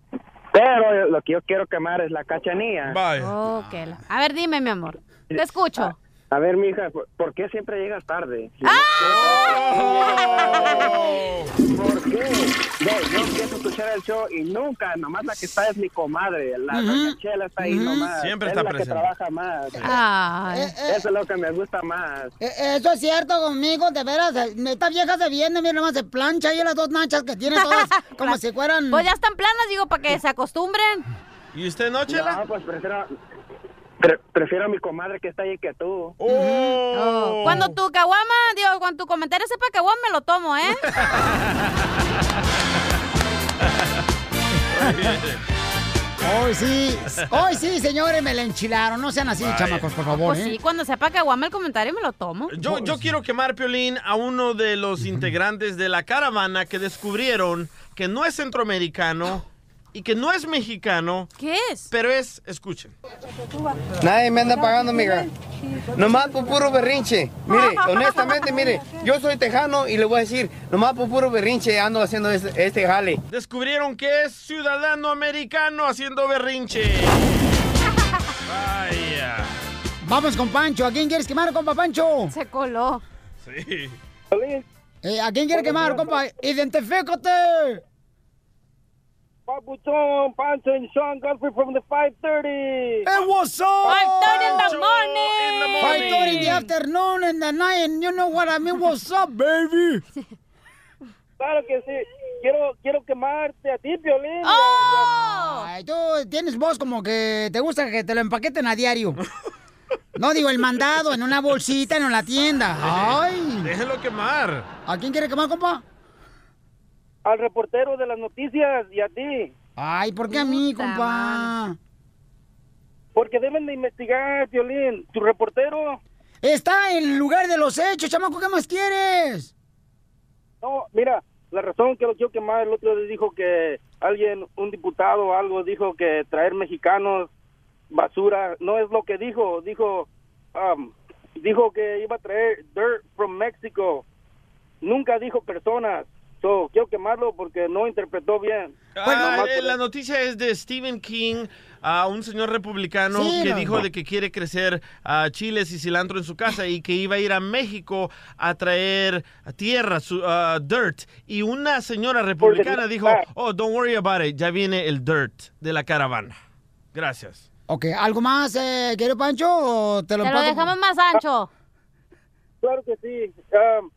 Pero lo que yo quiero quemar es la Cachanía.
Oh, que la- A ver, dime, mi amor. Te escucho.
A ver, mija, ¿por, qué siempre llegas tarde? ¿Por qué? Yo, yo empiezo a escuchar el show y nunca, nomás la que está es mi comadre, la doña Chela está ahí
Ujú.
nomás.
Siempre
es
está
la
presente.
que trabaja más.
Ay.
Eso es lo que me gusta más.
Eh, Eso es cierto conmigo, de veras. eh, Esta vieja se viene, mira nomás, se plancha ahí las dos nachas que tiene todas como si fueran...
Pues ya están planas, digo, para que se acostumbren.
¿Y usted no, Chela?
No, pues prefiero, pre- prefiero a mi comadre que está ahí que tú.
Oh, Cuando tu caguama, digo, cuando tu comentario sepa caguama, me lo tomo, ¿eh?
Hoy sí, hoy sí, señores, me la enchilaron. No sean así,
Vaya.
chamacos, por favor,
Pues
¿eh?
sí, cuando sepa caguama el comentario me lo tomo.
Yo, yo quiero quemar, Piolín, a uno de los integrantes de la caravana que descubrieron que no es centroamericano y que no es mexicano.
¿Qué es?
Pero es, escuchen.
Nadie me anda pagando, amiga. Nomás por puro berrinche. Mire, honestamente, mire, yo soy tejano y le voy a decir, nomás por puro berrinche ando haciendo este, este jale.
Descubrieron que es ciudadano americano haciendo berrinche. Vaya.
Vamos con Pancho. ¿A quién quieres quemar, compa Pancho?
Se coló.
Sí.
Eh, ¿A quién quieres quemar, compa? ¡Identifícate!
Papuchón, Pancho and Sean Godfrey from the 530.
Hey, what's up?
5:30 in the morning.
Five thirty in the afternoon and the night, and you know what I mean? What's up, baby?
Claro que sí. Quiero, quiero quemarte a ti, Piolín.
¡Oh!
Ay, tú tienes voz como que te gusta que te lo empaqueten a diario. No digo el mandado en una bolsita en la tienda. Ay.
Déjelo quemar.
¿A quién quiere quemar, compa?
Al reportero de las noticias y a ti.
Ay, ¿por qué a mí, compa?
Porque deben de investigar, Piolín. Tu reportero.
Está en el lugar de los hechos, chamaco, ¿qué más quieres?
No, mira, la razón que lo quiero quemar, el otro día dijo que alguien, un diputado o algo, dijo que traer mexicanos basura, no es lo que dijo, dijo, um, dijo que iba a traer dirt from Mexico, nunca dijo personas, so, quiero quemarlo porque no interpretó bien.
Ah, eh, la noticia es de Stephen King, a un señor republicano
Sí,
que
no,
dijo
no.
de que quiere crecer ah, chiles y cilantro en su casa y que iba a ir a México a traer tierra, su, ah, dirt. Y una señora republicana dijo, oh, don't worry about it, ya viene el dirt de la caravana. Gracias.
Ok, ¿algo más, eh, querido Pancho? ¿O te lo,
Te lo dejamos más ancho.
Claro que sí. Um,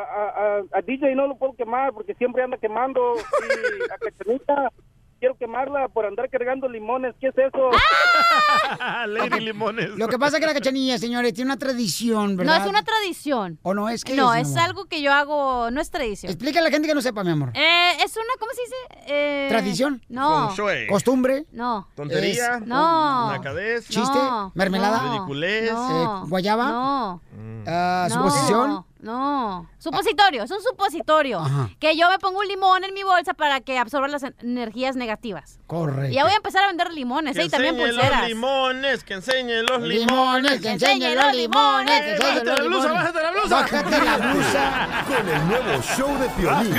a, a- a- DJ no lo puedo quemar porque siempre anda quemando. Y a Cachanita quiero quemarla por andar cargando limones. ¿Qué es eso?
Lady Limones.
Lo que pasa es que la cachanilla, señores, tiene una tradición, ¿verdad?
No es una tradición.
¿O no es que
No, es algo que yo hago, no es tradición.
Explícale a la gente que no sepa, mi amor.
Eh, es una, ¿cómo se dice? Eh,
¿Tradición?
No.
¿Costumbre?
No.
Tontería.
Es-
No.
Nacadez.
¿Chiste?
No.
¿Mermelada?
No.
Ridiculez.
No.
Eh, ¿Guayaba?
No.
Ah,
No,
¿Suposición?
No. Supositorio, es un supositorio.
Ajá.
Que yo me pongo un limón en mi bolsa para que absorba las en- energías negativas.
Correcto.
Y ya voy a empezar a vender limones,
Que
¿eh? Y también
enseñe
pulseras.
los limones, que enseñe los
Limones,
limones.
que enseñe los limones, que
Eh,
enseñe
bájate
los
la blusa,
limones.
bájate la blusa.
Bájate la blusa.
Con el nuevo show de Piolín.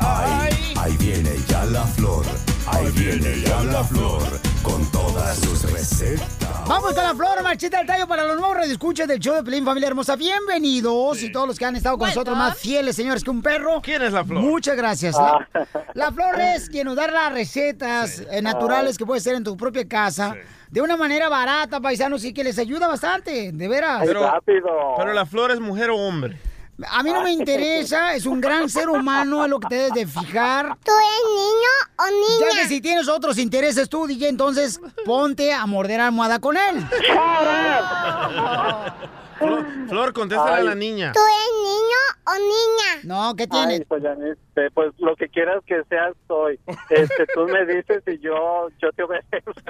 Ahí, ahí viene ya la flor. Ahí viene ya la flor. Con todas sus recetas.
Vamos con la flor, marchita del tallo para los nuevos redescuchas del show de Pelín Familia Hermosa. Bienvenidos y todos los que han estado con nosotros más fieles, señores, que un perro.
¿Quién es la flor?
Muchas gracias. La, la flor es quien nos da las recetas eh, naturales que puedes hacer en tu propia casa. De una manera barata, paisanos, y que les ayuda bastante, de veras.
Pero, pero la flor es mujer o hombre.
A mí no me interesa, es un gran ser humano, es lo que te debes de fijar.
¿Tú eres niño o niña?
Ya que si tienes otros intereses tú, DJ, entonces ponte a morder almohada con él.
Flor, Flor, contéstale a la niña.
¿Tú eres niño o niña?
No, ¿qué
Ay, pues, pues lo que quieras que seas soy. Este, tú me dices y yo, yo te obedezco.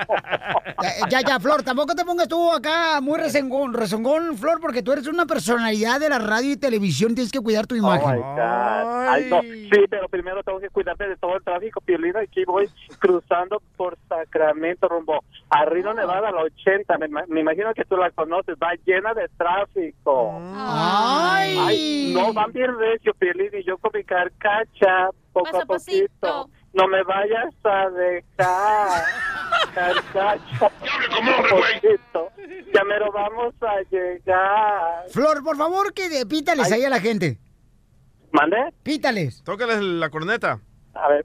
Ya, ya, ya, Flor, tampoco te pongas tú acá muy rezongón, rezongón, Flor, porque tú eres una personalidad de la radio y televisión, tienes que cuidar tu
Oh,
imagen.
my God. Ay, no. Sí, pero primero tengo que cuidarme de todo el tráfico, Piolina. Aquí voy cruzando por Sacramento, rumbo a Reno, Nevada, a la 80. Me, me imagino que tú la conoces. Va llena de tráfico.
Ay.
no, van bien recio, Piolín. Y yo con mi carcacha, poco
Paso
a
pasito.
poquito. No me vayas a dejar, carcacha. Poquito. Ya me lo vamos a llegar.
Flor, por favor, que de- pítales ahí a la gente.
¿Mande?
Pítales.
Tócales la corneta.
A ver.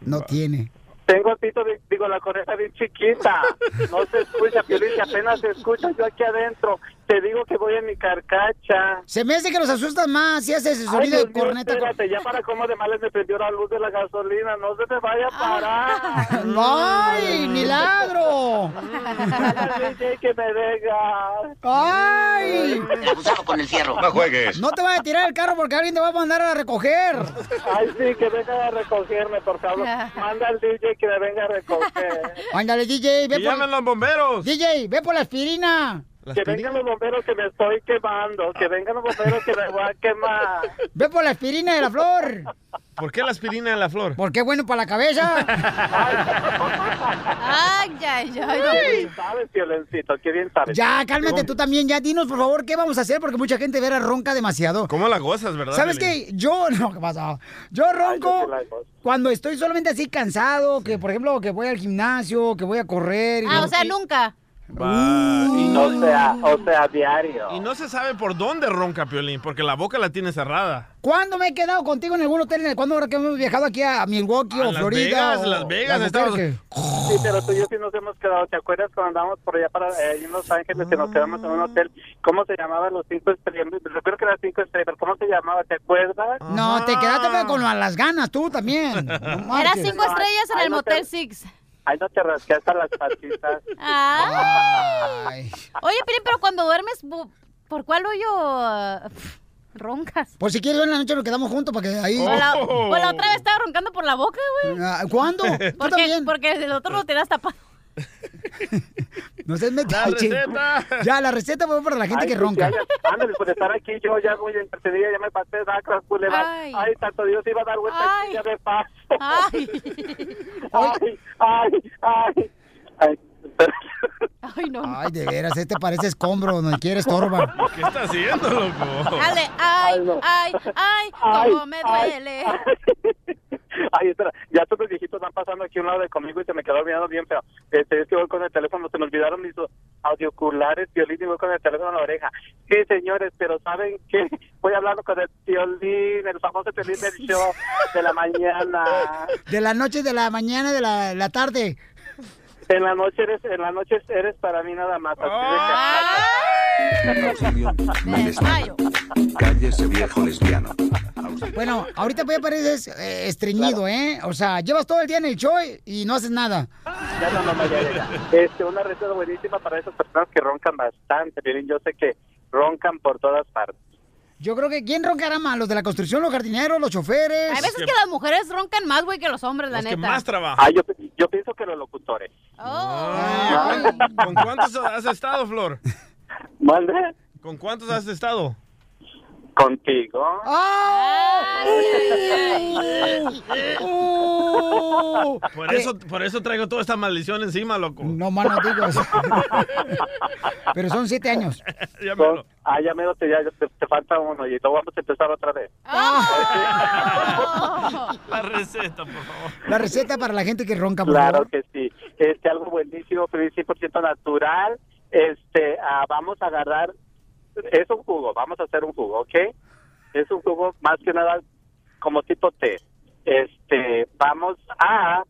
No tiene.
Tengo el pito, digo, la corneta bien chiquita. No se escucha, Piolín, apenas se escucha yo aquí adentro. Te digo que voy en mi carcacha.
Se me hace que los asustas más si haces ese
Ay,
sonido
Dios
de
mío,
corneta.
espérate, ya para cómo de males me prendió la luz de la gasolina. No se me vaya a parar.
¡Ay, milagro!
DJ, que me deja.
¡Ay!
Abusado con el fierro.
No juegues.
No te vayas a tirar el carro porque alguien te va a mandar a recoger.
Ay, sí, que venga a recogerme, por favor. Manda al DJ que me venga a recoger.
Ándale, DJ, ve
Que
por...
llamen los bomberos.
DJ, ve por la aspirina.
Que vengan los bomberos que me estoy quemando. Que vengan los bomberos que me voy a quemar.
Ve por la aspirina de la flor.
¿Por qué la aspirina de la flor?
Porque es bueno para la cabeza.
Ay, ay,
Qué
ay.
bien sabes, Violencito, qué bien sabes.
Ya, cálmate tú también. Ya, dinos, por favor, qué vamos a hacer porque mucha gente vera ronca demasiado.
¿Cómo la gozas, verdad?
¿Sabes qué? Yo, no, ¿qué pasa? Yo ronco cuando estoy solamente así cansado, que por ejemplo, que voy al gimnasio, que voy a correr. y
Ah,
no-
o sea, nunca.
Va, y no,
O sea, o sea, diario.
y no se sabe por dónde ronca Piolín, porque la boca la tiene cerrada.
¿Cuándo me he quedado contigo en algún hotel? ¿Cuándo ahora que hemos viajado aquí a Milwaukee
A
o
Las
Florida?
Vegas,
o
Las Vegas,
Las
estábamos-
Albuquerque?
Sí, pero tú y yo sí nos hemos quedado. ¿Te acuerdas cuando andábamos por allá para eh, en Los Ángeles que nos quedamos en un hotel? ¿Cómo se llamaba? Los cinco estrellas. Recuerdo que era cinco estrellas, pero ¿cómo se llamaba? ¿Te acuerdas?
No, te quedaste con las ganas tú también. No
Era cinco estrellas en el Motel
te-
Six.
Ay, no te rasqué hasta las patitas.
Ah.
Ay.
Oye, Piolín, pero cuando duermes, ¿por cuál hoyo pf, roncas?
Pues si quieres en la noche nos quedamos juntos para que ahí...
La, pues la otra vez estaba roncando por la boca, güey.
Ah, ¿Cuándo? ¿Tú
Porque,
también?
porque el otro lo tenías tapado.
No seas
La
metiche.
receta.
Ya, la receta fue para la gente
Ay,
que ronca.
ya, ya, ándale, por estar aquí yo ya muy entretenida, ya me pasé Sacras Boulevard.
Ay.
Ay. tanto Dios iba a dar vuelta
Ay.
aquí, ya me paso.
Ay.
ay, ay, ay. ay.
Ay, no.
Ay, de veras, este parece escombro, donde quiere estorba.
¿Qué está haciendo, loco?
Dale, ay, ay, ay, cómo me
ay.
duele.
Ay, espera, ya todos los viejitos van pasando aquí a un lado de conmigo y se me quedó olvidando bien feo. Este, es que voy con el teléfono, se me olvidaron mis audioculares, violín y voy con el teléfono en la oreja. Sí, señores, pero ¿saben qué? Voy hablando con el violín, el famoso violín del show de la mañana.
De la noche, de la mañana, de la, la tarde.
En la noche eres, en la noche eres para mí nada más.
Cállese, viejo lesbiano.
Bueno, ahorita pues pareces eh, estreñido, ¿eh? O sea, llevas todo el día en el show y no haces nada.
Ya no, no, no, ya. Este, una receta buenísima para esas personas que roncan bastante. Violín, yo sé que roncan por todas partes.
Yo creo que ¿quién roncará más? ¿Los de la construcción, los jardineros, los choferes?
Hay veces que las mujeres roncan más, güey, que los hombres, la neta.
Ah, yo, yo pienso que los locutores.
Ah, ¿Con cuántos has estado, Flor?
¿Mande?
¿Con cuántos has estado?
Contigo.
Por eso, por eso traigo toda esta maldición encima, loco.
No más no digas. Pero son siete años.
Ah, ya me te, ya te, te falta uno y luego vamos a empezar otra vez.
La receta, por favor.
La receta para la gente que ronca, por
Claro
favor.
que sí. Este, algo buenísimo, pero es 100% natural. Este, ah, vamos a agarrar, es un jugo, vamos a hacer un jugo, ¿ok? Es un jugo más que nada como tipo té. Este, vamos a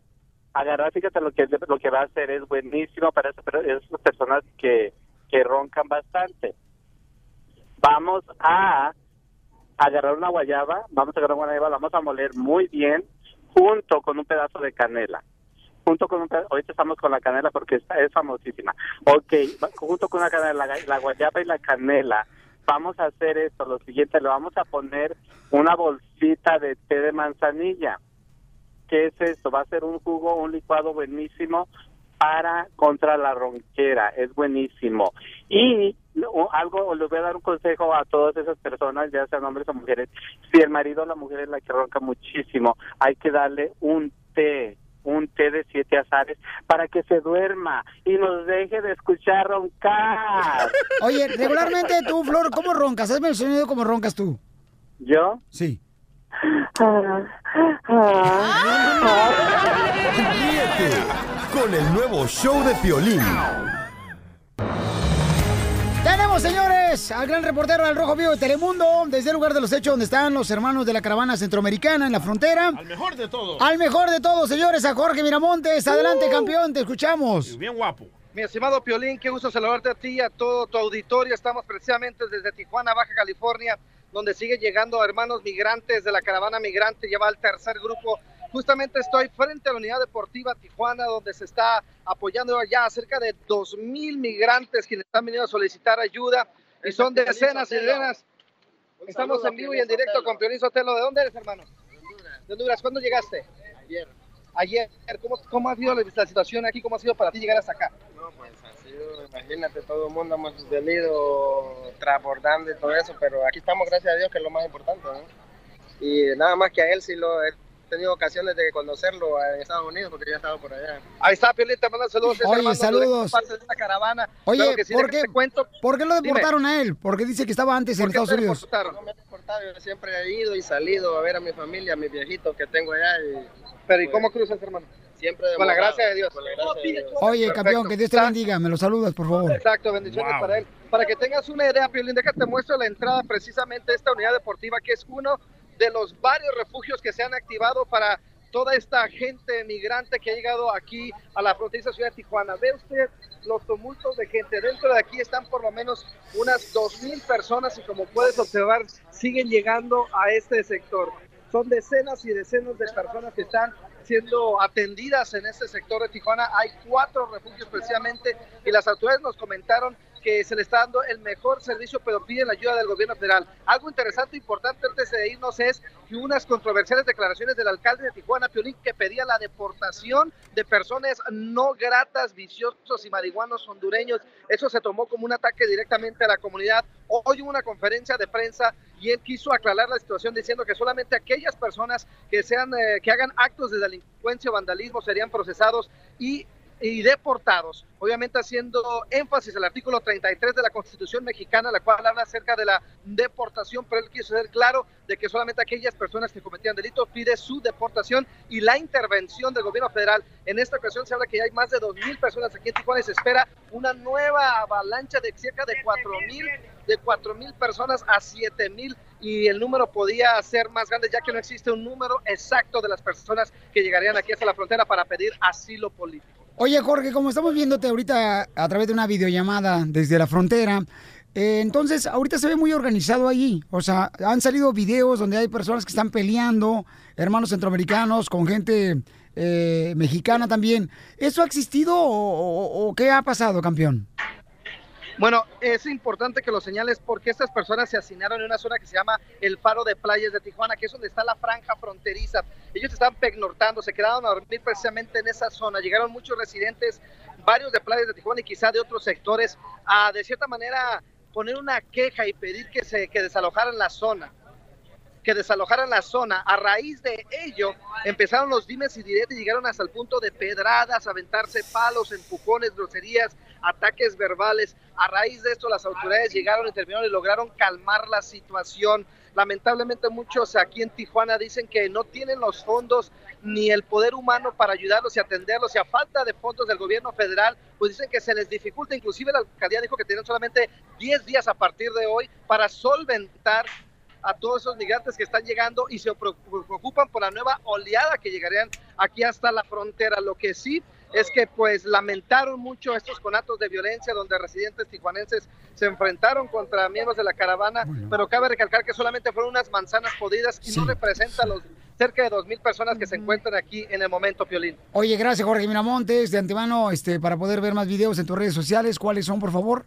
agarrar, fíjate lo que lo que va a hacer es buenísimo para esas personas que, que roncan bastante. Vamos a agarrar una guayaba, vamos a agarrar una guayaba, la vamos a moler muy bien junto con un pedazo de canela. Junto con ahorita estamos con la canela porque esta es famosísima. Ok, junto con la canela, la, la guayaba y la canela, vamos a hacer esto, lo siguiente, le vamos a poner una bolsita de té de manzanilla. ¿Qué es esto? Va a ser un jugo, un licuado buenísimo para contra la ronquera, es buenísimo. Y algo, les voy a dar un consejo a todas esas personas, ya sean hombres o mujeres, si el marido o la mujer es la que ronca muchísimo, hay que darle un té, un té de siete azares para que se duerma y nos deje de escuchar roncar.
Oye, regularmente tú, Flor, ¿cómo roncas? Hazme el sonido como roncas tú.
¿Yo?
Sí.
Ríete con el nuevo show de Piolín.
Señores, al gran reportero del Rojo Vivo de Telemundo, desde el lugar de los hechos donde están los hermanos de la caravana centroamericana en la frontera.
Al mejor de todos.
Al mejor de todos, señores, a Jorge Miramontes. Adelante, campeón, te escuchamos.
Bien guapo.
Mi estimado Piolín, qué gusto saludarte a ti y a todo tu auditorio. Estamos precisamente desde Tijuana, Baja California, donde sigue llegando hermanos migrantes de la caravana migrante. Lleva el tercer grupo. Justamente estoy frente a la unidad deportiva Tijuana, donde se está apoyando ya cerca de 2.000 migrantes quienes están venido a solicitar ayuda. Y son decenas y decenas. Estamos en vivo y en directo con Piolín Sotelo. ¿De dónde eres, hermano? De Honduras. ¿Cuándo llegaste?
Ayer.
Ayer. ¿Cómo, ¿Cómo ha sido la, situación aquí? ¿Cómo ha sido para ti llegar hasta acá?
No, pues ha sido, imagínate, todo el mundo hemos venido transbordando y todo eso, pero aquí estamos, gracias a Dios, que es lo más importante, ¿no? Y nada más que a él sí lo tenido ocasiones de conocerlo en Estados Unidos, porque yo he estado por allá.
Ahí está, Piolín, te manda saludos.
Oye,
hermano
saludos.
Parte de esta caravana.
Oye,
que sí,
¿por, qué,
cuento.
¿por qué lo
Dime.
deportaron a él? Porque dice que estaba antes en
¿Por qué
Estados Unidos.
deportaron?
No me he deportado, yo siempre he ido y salido a ver a mi familia, a mis viejitos que tengo allá. Y,
Pero ¿y cómo cruzas, hermano?
Siempre
Con la gracia de Dios.
La gracia de Dios.
Oye,
Perfecto.
campeón, que Dios te bendiga. Me lo saludas, por favor.
Exacto, bendiciones
Wow.
para él. Para que tengas una idea, Piolín, déjate te muestro la entrada precisamente a esta unidad deportiva, que es uno de los varios refugios que se han activado para toda esta gente migrante que ha llegado aquí a la fronteriza ciudad de Tijuana. Ve usted los tumultos de gente. Dentro de aquí están por lo menos unas 2.000 personas y como puedes observar, siguen llegando a este sector. Son decenas y decenas de personas que están siendo atendidas en este sector de Tijuana. Hay cuatro refugios precisamente y las autoridades nos comentaron que se le está dando el mejor servicio, pero piden la ayuda del gobierno federal. Algo interesante e importante antes de irnos es que unas controversiales declaraciones del alcalde de Tijuana, Piolín, que pedía la deportación de personas no gratas, viciosos y marihuanos hondureños. Eso se tomó como un ataque directamente a la comunidad. Hoy hubo una conferencia de prensa y él quiso aclarar la situación diciendo que solamente aquellas personas que sean eh, que hagan actos de delincuencia o vandalismo serían procesados y y deportados, obviamente haciendo énfasis al artículo 33 de la Constitución mexicana, la cual habla acerca de la deportación, pero él quiso ser claro de que solamente aquellas personas que cometían delitos pide su deportación y la intervención del gobierno federal. En esta ocasión se habla que hay más de 2.000 personas aquí en Tijuana y se espera una nueva avalancha de cerca de 4.000 de 4.000 personas a 7.000 y el número podía ser más grande ya que no existe un número exacto de las personas que llegarían aquí hasta la frontera para pedir asilo político.
Oye, Jorge, como estamos viéndote ahorita a través de una videollamada desde la frontera, eh, entonces ahorita se ve muy organizado allí. O sea, han salido videos donde hay personas que están peleando, hermanos centroamericanos, con gente eh, mexicana también. ¿Eso ha existido o, qué ha pasado, campeón?
Bueno, es importante que lo señales porque estas personas se asignaron en una zona que se llama el Faro de Playas de Tijuana, que es donde está la franja fronteriza. Ellos estaban pegnortando, se quedaron a dormir precisamente en esa zona. Llegaron muchos residentes, varios de Playas de Tijuana y quizá de otros sectores, a de cierta manera poner una queja y pedir que se que desalojaran la zona que desalojaran la zona. A raíz de ello, empezaron los dimes y diretes y llegaron hasta el punto de pedradas, aventarse palos, empujones, groserías, ataques verbales. A raíz de esto, las autoridades llegaron, intervinieron y lograron calmar la situación. Lamentablemente muchos aquí en Tijuana dicen que no tienen los fondos ni el poder humano para ayudarlos y atenderlos y a falta de fondos del gobierno federal, pues dicen que se les dificulta. Inclusive la alcaldía dijo que tienen solamente 10 días a partir de hoy para solventar a todos esos migrantes que están llegando y se preocupan por la nueva oleada que llegarían aquí hasta la frontera. Lo que sí es que pues lamentaron mucho estos conatos de violencia donde residentes tijuanenses se enfrentaron contra miembros de la caravana, pero cabe recalcar que solamente fueron unas manzanas podidas y no representa los cerca de dos mil personas que se encuentran aquí en el momento, Piolín.
Oye, gracias, Jorge Miramontes. De antemano, este, para poder ver más videos en tus redes sociales, ¿cuáles son, por favor?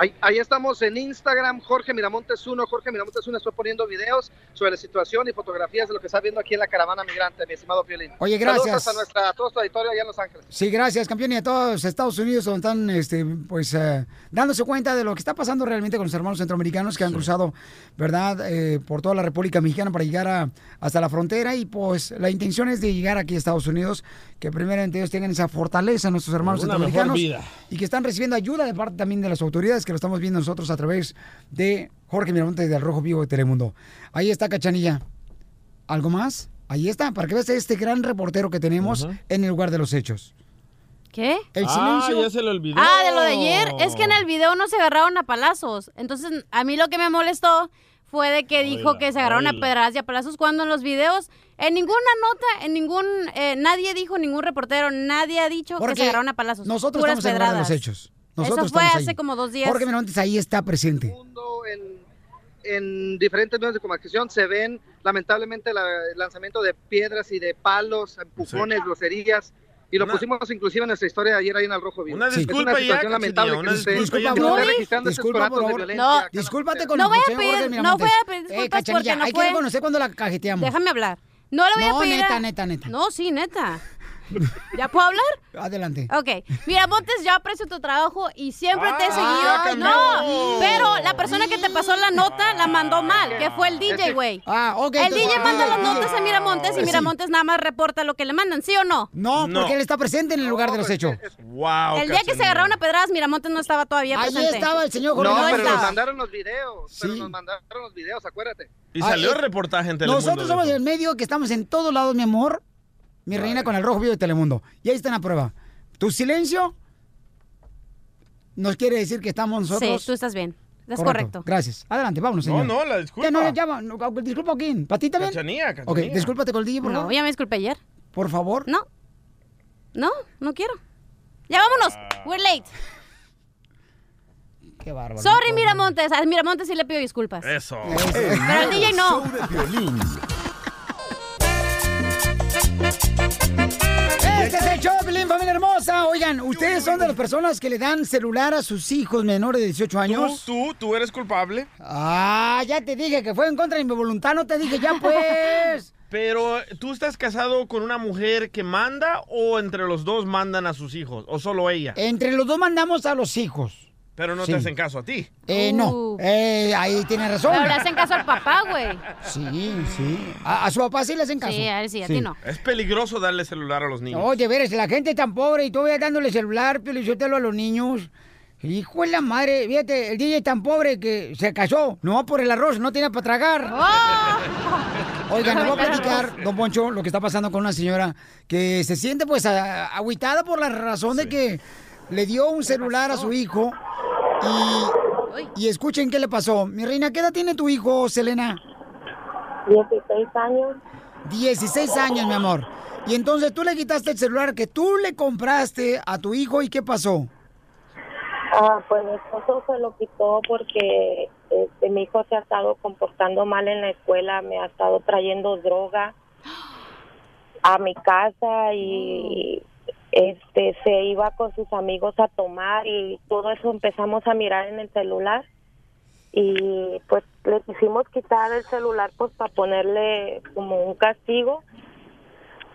Ahí, ahí estamos en Instagram, Jorge Miramontes 1, Jorge Miramontes 1, estoy poniendo videos sobre la situación y fotografías de lo que está viendo aquí en la caravana migrante, mi estimado Piolín.
Oye, gracias.
Saludos a, nuestra, a todo tu auditorio allá en Los Ángeles.
Sí, gracias, campeón, y a todos Estados Unidos donde están, este, pues, eh, dándose cuenta de lo que está pasando realmente con los hermanos centroamericanos que han cruzado, ¿verdad?, Eh, por toda la República Mexicana para llegar a- hasta la frontera y, pues, la intención es de llegar aquí a Estados Unidos, que primeramente ellos tengan esa fortaleza, nuestros hermanos
Una
centroamericanos, y que están recibiendo ayuda de parte también de las autoridades, que lo estamos viendo nosotros a través de Jorge Miramontes del Rojo Vivo de Telemundo. Ahí está, Cachanilla. ¿Algo más? Ahí está, para que veas este gran reportero que tenemos en el lugar de los hechos.
¿Qué?
El
Ah,
silencio.
ya se le olvidó.
Ah, de lo de ayer. Es que en el video no se agarraron a palazos. Entonces, a mí lo que me molestó fue de que dijo que se agarraron a
oíla.
pedradas y a palazos cuando en los videos, en ninguna nota, en ningún, eh, nadie dijo, ningún reportero, nadie ha dicho que se agarraron a palazos.
Nosotros
Puras
estamos en el lugar de los
pedradas.
hechos. Nosotros
Eso fue
estamos
hace
ahí.
como dos días.
Jorge Miramontes ahí está presente.
en, en diferentes medios de comunicación se ven lamentablemente la- el lanzamiento de piedras y de palos, empujones, groserías. Y lo
Una-
pusimos inclusive en nuestra historia de ayer ahí en el Rojo Vivo.
Una
Es
disculpa
una
ya,
situación lamentable
una
se,
disculpa
que
No,
registrando estos
Disculpa,
conatos
por
de
favor.
violencia.
Discúlpate con
No voy a
señor Jorge
pedir- no voy a pedir disculpas
Eh,
porque no
hay
fue-
que reconocer cuando la cajeteamos.
Déjame hablar. No le voy
No,
a pedir. a-
neta, neta, neta.
No, sí, neta. ¿Ya puedo hablar?
Adelante.
Ok. Mira, Montes, yo aprecio tu trabajo y siempre te he
Ah,
seguido.
no.
No, pero la persona que te pasó la nota la mandó mal, que fue el DJ, güey.
Ah, ok.
El DJ manda las
Ah,
notas a Miramontes y
sí.
Miramontes nada más reporta lo que le mandan, ¿sí o no?
No, porque él está presente en el lugar de los hechos.
Wow,
El día que se agarraron a pedradas, Miramontes no estaba todavía
Ahí
presente.
estaba el señor Jorge
No,
No
pero nos mandaron los videos. Pero nos mandaron los videos, acuérdate.
Y
Ah,
salió
eh,
el reportaje en Telemundo.
Nosotros somos el medio que estamos en todos lados, mi amor. Mi reina con el rojo vivo de Telemundo. Y ahí está la prueba. Tu silencio nos quiere decir que estamos nosotros.
Sí, tú estás bien. Es correcto.
Gracias. Adelante, vámonos,
No,
señor.
no, la disculpa.
Ya no, ya va. no, disculpa, ¿quién? ¿Para ti también?
Cachanía,
Ok,
cachanía.
discúlpate con el DJ, por
No,
favor.
ya me disculpé ayer.
Por favor.
No. No, no quiero. Ya vámonos. We're late.
Qué bárbaro.
Sorry, Miramontes. A Miramontes sí le pido disculpas.
Eso.
Pero el DJ no.
Show de
Este es el show Pelín, familia hermosa. Oigan, ¿ustedes son de las personas que le dan celular a sus hijos menores de 18 años?
Tú, tú, tú eres culpable.
Ah, ya te dije que fue en contra de mi voluntad, no te dije ya pues.
Pero, ¿tú estás casado con una mujer que manda o entre los dos mandan a sus hijos? ¿O solo ella?
Entre los dos mandamos a los hijos.
Pero no
Sí.
te hacen caso a ti.
Eh, no, eh, ahí tiene razón.
Pero le hacen caso al papá, güey.
Sí, sí. A, a su papá sí le hacen caso.
Sí, a él sí, a ti no.
Es peligroso darle celular a los niños.
Oye, veres, la gente tan pobre y todavía dándole celular, Piolichotelo, a los niños. Hijo de la madre, fíjate, el DJ tan pobre que se casó, no va por el arroz, no tenía para tragar. Oigan, les voy a platicar, don Poncho, lo que está pasando con una señora que se siente pues agüitada por la razón de que le dio un celular a su hijo y, y escuchen qué le pasó. Mi reina, ¿qué edad tiene tu hijo, Selena?
16 años.
16 años, mi amor. Y entonces tú le quitaste el celular que tú le compraste a tu hijo y ¿qué pasó?
Ah, pues mi esposo se lo quitó porque este, mi hijo se ha estado comportando mal en la escuela, me ha estado trayendo droga a mi casa y este se iba con sus amigos a tomar y todo eso empezamos a mirar en el celular y pues le quisimos quitar el celular pues para ponerle como un castigo.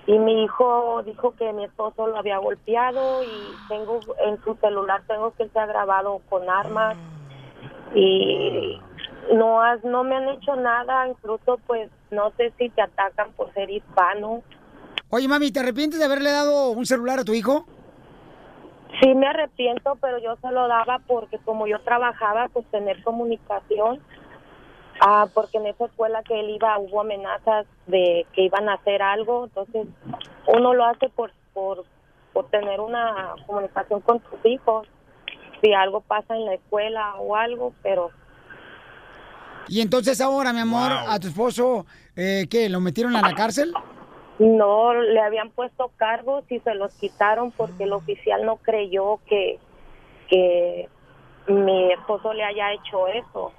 Y mi hijo dijo que mi esposo lo había golpeado y tengo en su celular tengo que él se ha grabado con armas. Y no has, no me han hecho nada incluso pues no sé si te atacan por ser hispano
Oye, mami, ¿te arrepientes de haberle dado un celular a tu hijo?
sí me arrepiento pero yo se lo daba porque como yo trabajaba pues tener comunicación ah porque en esa escuela que él iba hubo amenazas de que iban a hacer algo entonces uno lo hace por por por tener una comunicación con sus hijos si algo pasa en la escuela o algo pero
Y entonces ahora, mi amor, a tu esposo, eh, ¿qué? ¿Lo metieron a la cárcel?
No, le habían puesto cargos y se los quitaron porque el oficial no creyó que, que mi esposo le haya hecho eso.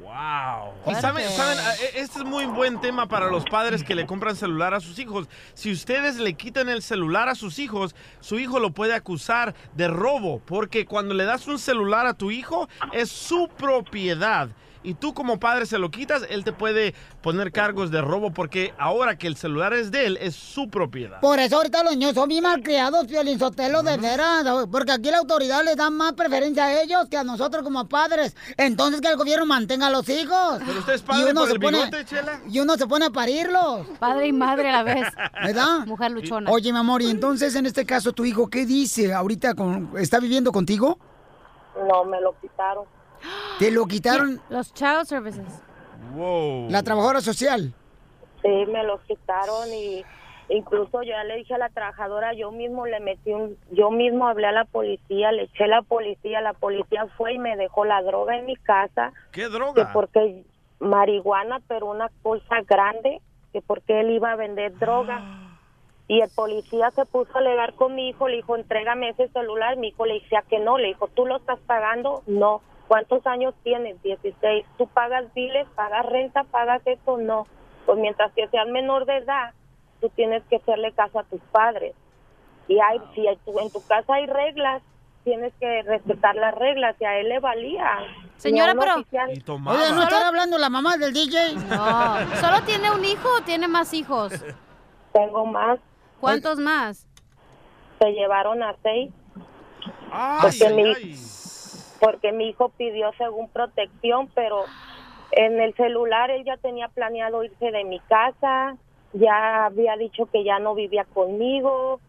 Wow. Y saben, saben, Ah, e- este es muy buen tema para los padres que le compran celular a sus hijos. Si ustedes le quitan el celular a sus hijos, su hijo lo puede acusar de robo, porque cuando le das un celular a tu hijo es su propiedad. Y tú como padre se lo quitas, él te puede poner cargos de robo porque ahora que el celular es de él, es su propiedad.
Por eso ahorita los niños son bien malcriados, Piolín Sotelo, de veras. Porque aquí la autoridad les da más preferencia a ellos que a nosotros como padres. Entonces que el gobierno mantenga a los hijos.
Pero usted es padre por el bigote, Chela.
Y uno se pone a parirlos.
Padre y madre a la vez.
¿Verdad?
Mujer luchona.
Oye, mi amor, y entonces en este caso tu hijo, ¿qué dice ahorita? Con, ¿Está viviendo contigo?
No, me lo quitaron.
¿Te lo quitaron?
Los child services.
Wow.
La trabajadora social.
Sí, me lo quitaron y incluso yo ya le dije a la trabajadora, yo mismo le metí un, yo mismo hablé a la policía, le eché a la policía, la policía fue y me dejó la droga en mi casa.
¿Qué
que
droga?
porque marihuana, pero una bolsa grande, que porque él iba a vender droga. Y el policía se puso a alegar con mi hijo, le dijo, entrégame ese celular. Mi hijo le decía que no, le dijo, ¿tú lo estás pagando? No. ¿Cuántos años tienes? 16. ¿Tú pagas biles, pagas renta, pagas esto? No. Pues mientras que seas menor de edad, tú tienes que hacerle caso a tus padres. Y hay, si hay- tu- en tu casa hay reglas, tienes que respetar las reglas. Y a él le valía.
Señora, pero-
oficial.
Oye, ¿no estará hablando la mamá del DJ?
No. ¿Solo tiene un hijo o tiene más hijos?
Tengo más.
¿Cuántos más?
Se llevaron a seis.
Ay,
porque,
ay,
mi,
ay.
Porque mi hijo pidió según protección, pero en el celular él ya tenía planeado irse de mi casa, ya había dicho que ya no vivía conmigo.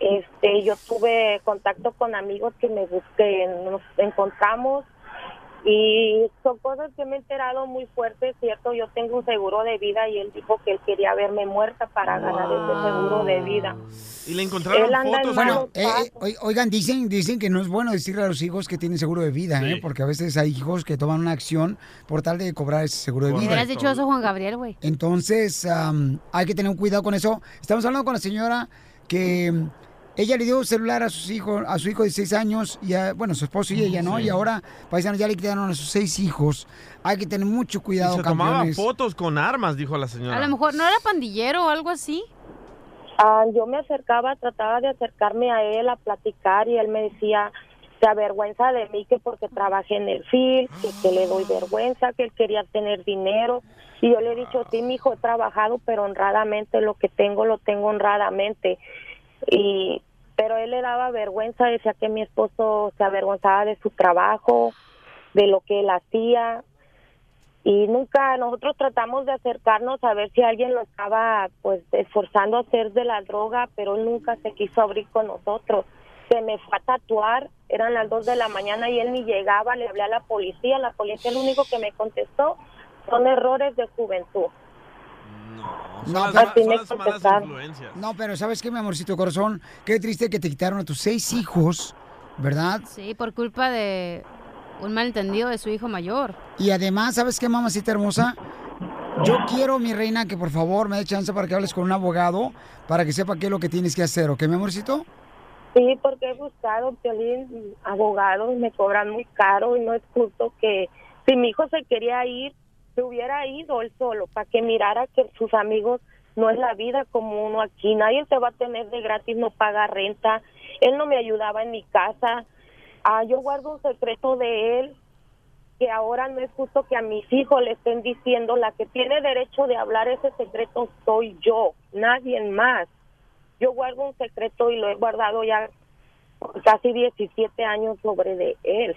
Este, yo tuve contacto con amigos que me busqué, nos encontramos y son cosas que me he enterado muy fuertes, cierto, yo tengo un seguro de vida y él dijo que él quería verme muerta para ganar ese seguro de vida.
Y le encontraron
Él anda en
fotos.
Bueno, eh, eh, oi- oigan, dicen, dicen que no es bueno decirle a los hijos que tienen seguro de vida, ¿eh? Porque a veces hay hijos que toman una acción por tal de cobrar ese seguro de
Me
vida.
hubieras dicho eso, Juan Gabriel, güey.
Entonces, am, hay que tener un cuidado con eso. Estamos hablando con la señora que ella le dio celular a sus hijos, a su hijo de seis años, y a- bueno, su esposo y ella, ¿no?
Sí.
Y ahora, paisanos, ya le quitaron a sus seis hijos. Hay que tener mucho
Y
cuidado,
se tomaba
campeones.
fotos con armas, dijo la señora.
A lo mejor no era pandillero o algo así.
Ah, yo me acercaba, trataba de acercarme a él a platicar y él me decía, se avergüenza de mí que porque trabajé en el FIL, que, que le doy vergüenza, que él quería tener dinero. Y yo le he dicho, sí, mi hijo, he trabajado, pero honradamente lo que tengo, lo tengo honradamente. Y, pero él le daba vergüenza, decía que mi esposo se avergonzaba de su trabajo, de lo que él hacía. Y nunca, nosotros tratamos de acercarnos a ver si alguien lo estaba, pues, esforzando a hacer de la droga, pero él nunca se quiso abrir con nosotros. Se me fue a tatuar, eran las dos de la mañana y él ni llegaba, le hablé a la policía, la policía lo único que me contestó son errores de juventud.
No,
Así
pero,
me contestaron.
no, pero ¿sabes qué, mi amorcito corazón? Qué triste que te quitaron a tus seis hijos, ¿verdad?
Sí, por culpa de un malentendido de su hijo mayor.
Y además, ¿sabes qué, mamacita hermosa? Yo quiero, mi reina, que por favor me dé chance para que hables con un abogado para que sepa qué es lo que tienes que hacer, ¿ok, mi amorcito?
Sí, porque he buscado, Piolín, abogados, me cobran muy caro y no es justo que si mi hijo se quería ir, se hubiera ido él solo, para que mirara que sus amigos no es la vida como uno aquí. Nadie te va a tener de gratis, no paga renta. Él no me ayudaba en mi casa. Ah, yo guardo un secreto de él que ahora no es justo que a mis hijos le estén diciendo la que tiene derecho de hablar ese secreto soy yo, nadie más. Yo guardo un secreto y lo he guardado ya casi 17 años sobre de él.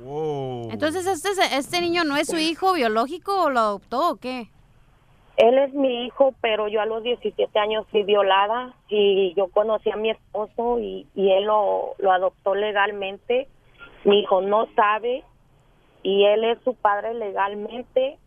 Entonces, ¿este, ¿este niño no es su hijo biológico o lo adoptó o qué?
Él es mi hijo, pero yo a los 17 años fui violada y yo conocí a mi esposo y, y él lo, lo adoptó legalmente. Mi hijo no sabe y él es su padre legalmente,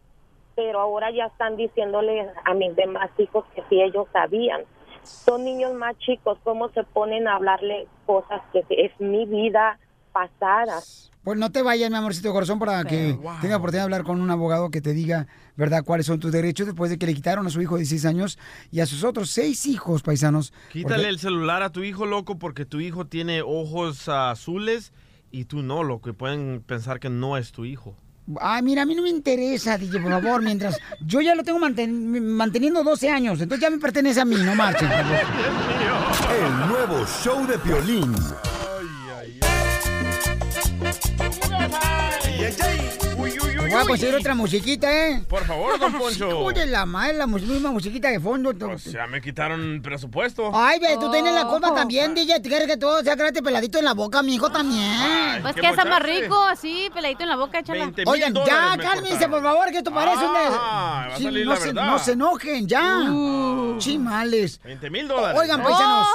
pero ahora ya están diciéndole a mis demás hijos que si ellos sabían. Son niños más chicos, ¿cómo se ponen a hablarle cosas que es mi vida pasada?
Pues no te vayas, mi amorcito corazón, para que tenga oportunidad de hablar con un abogado que te diga, ¿verdad?, cuáles son tus derechos después de que le quitaron a su hijo de 16 años y a sus otros seis hijos paisanos.
Quítale
Porque-
el celular a tu hijo, loco, porque tu hijo tiene ojos azules y tú no, loco, y pueden pensar que no es tu hijo.
Ay, mira, a mí no me interesa, DJ, por favor, mientras yo ya lo tengo manten- manteniendo 12 años, entonces ya me pertenece a mí, no marchen.
El nuevo show de Piolín.
Voy a conseguir otra musiquita, ¿eh?
Por favor, don Poncho.
De la madre, la misma musiquita de fondo.
Pues ya me quitaron presupuesto.
Ay, ve, tú tienes la culpa también, DJ. ¿Tú quieres que todo sea gratis peladito en la boca, mi hijo también?
Pues que está más rico, así, peladito en la boca, échala.
Oigan, ya, cálmense, por favor, que esto parece un...
Ah,
no, se, no se enojen, ya. Chimales.
20 mil dólares.
Oigan, paisanos,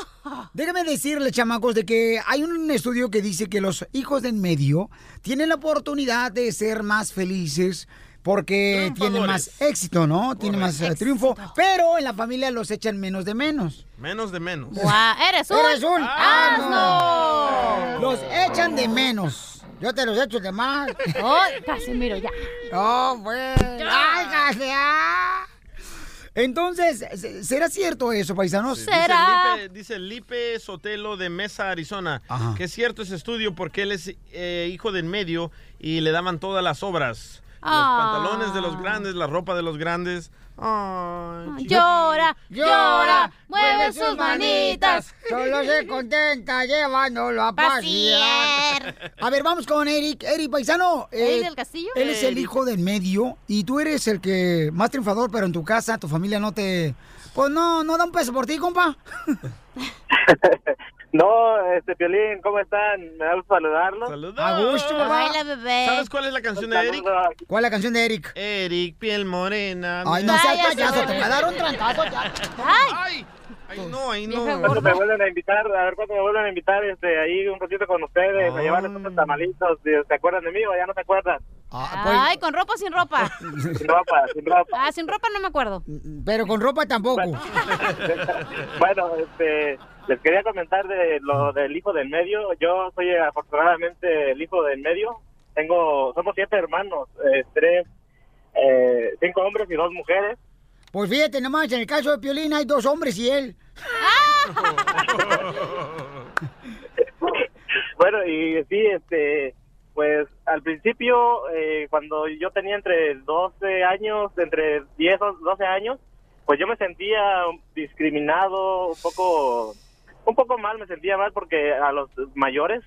déjame decirles, chamacos, de que hay un estudio que dice que los hijos de en medio tienen la oportunidad de ser más felices porque tienen más éxito, ¿no? Tienen más eh, triunfo, pero en la familia los echan menos de menos.
Menos de menos.
Guau, eres un
Eres un
asno.
Los echan de menos. Yo te los echo de más.
Ay, Casimiro, ya.
No, pues. Ay, casi, ah. Entonces, ¿se- ¿será cierto eso, paisanos?
Dice Lipe, dice Lipe Sotelo de Mesa, Arizona,
Ajá.
que es cierto ese estudio porque él es eh, hijo de en medio y le daban todas las obras. Los
Ah.
pantalones de los grandes, la ropa de los grandes. Ay,
Llora, llora, mueve sus manitas.
Solo se contenta llevándolo a pasear. A ver, vamos con Eric. Eric, paisano. eh,
¿Eric del Castillo?
Él es el hijo del medio y tú eres el que más triunfador, pero en tu casa, tu familia no te... Pues no, no da un peso por ti, compa.
No, este Piolín, ¿cómo están? Me da gusto saludarlos.
A gusto, papá.
¿Sabes cuál es la canción de Eric?
¿Cuál es la canción de Eric?
Eric, piel morena.
Ay, no seas payaso, te voy a dar un trancazo ya.
¡Ay! Ay, no, ay, no.
¿Cuándo me vuelven a invitar? A ver cuándo me vuelven a invitar este, ahí un ratito con ustedes, a llevarles
Ah.
unos tamalitos. ¿Se acuerdan de mí o ya no se acuerdan?
Ay, ¿con ropa o sin ropa?
Sin ropa, sin ropa.
Ah, sin ropa no me acuerdo.
Pero con ropa tampoco.
Bueno, este, les quería comentar de lo del hijo del medio. Yo soy afortunadamente el hijo del medio. Tengo, somos siete hermanos, eh, tres, eh, cinco hombres y dos mujeres.
Pues fíjate nomás, en el caso de Piolín hay dos hombres y él.
Bueno, y sí, este, pues al principio, eh, cuando yo tenía entre 12 años, entre 10 o 12 años,
pues yo me sentía discriminado, un poco, un poco mal, me sentía mal porque a los mayores,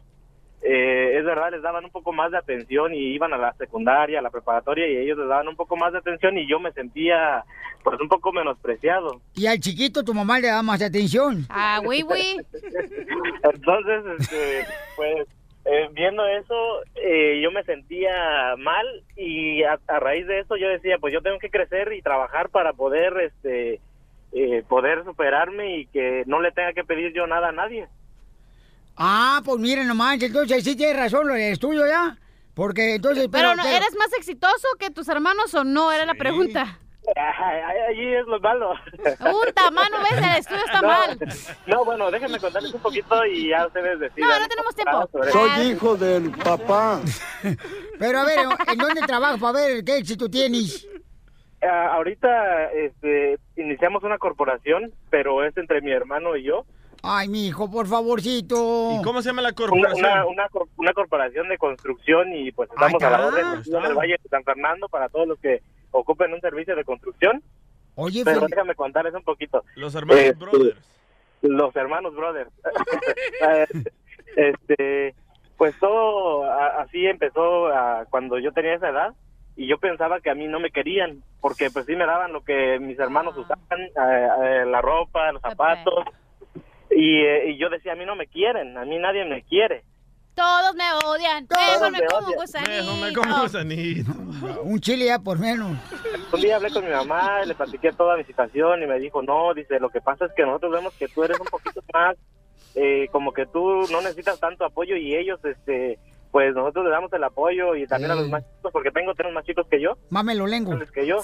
eh, es verdad, les daban un poco más de atención y iban a la secundaria, a la preparatoria y ellos les daban un poco más de atención y yo me sentía pues un poco menospreciado.
Y al chiquito tu mamá le da más atención.
Ah, güey, güey.
Entonces, este, pues eh, viendo eso, eh, yo me sentía mal y a, a raíz de eso yo decía, pues yo tengo que crecer y trabajar para poder, este, eh, poder superarme y que no le tenga que pedir yo nada a nadie.
Ah, pues miren nomás, entonces sí tienes razón, lo del estudio ya. Porque entonces...
Pero, no, ¿eres más exitoso que tus hermanos o no? Era la pregunta.
Allí es lo malo.
Puta, mano, ves, el estudio está
no,
mal.
No, bueno, déjenme contarles un poquito y ya ustedes deciden.
No, no tenemos tiempo.
sobre-
Soy hijo del papá. Pero a ver, ¿en dónde trabajas para ver qué éxito tienes?
Ah, ahorita este, iniciamos una corporación, pero es entre mi hermano y yo.
Ay, mi hijo, por favorcito.
¿Y cómo se llama la
Una,
corporación?
una, una cor- una corporación de construcción y pues estamos a la orden aquí en el Valle de San Fernando para todos los que ocupen un servicio de construcción.
Oye,
pero déjame contarles un poquito.
Los hermanos
Este,
brothers.
Los hermanos brothers. Eh, este, pues todo a- así empezó ah, cuando yo tenía esa edad y yo pensaba que a mí no me querían porque pues sí me daban lo que mis hermanos usaban, eh, eh, la ropa, los zapatos y, eh, y yo decía a mí no me quieren, a mí nadie me quiere.
Todos me odian. Mejor me
me
como
odian.
gusanito.
Un chile ya por menos.
Un día hablé con mi mamá, y le platiqué toda mi situación y me dijo, no, dice, lo que pasa es que nosotros vemos que tú eres un poquito más, eh, como que tú no necesitas tanto apoyo y ellos, este, pues nosotros le damos el apoyo y también a los más chicos, porque tengo tres más chicos que yo,
Mámelo lengo.
que yo.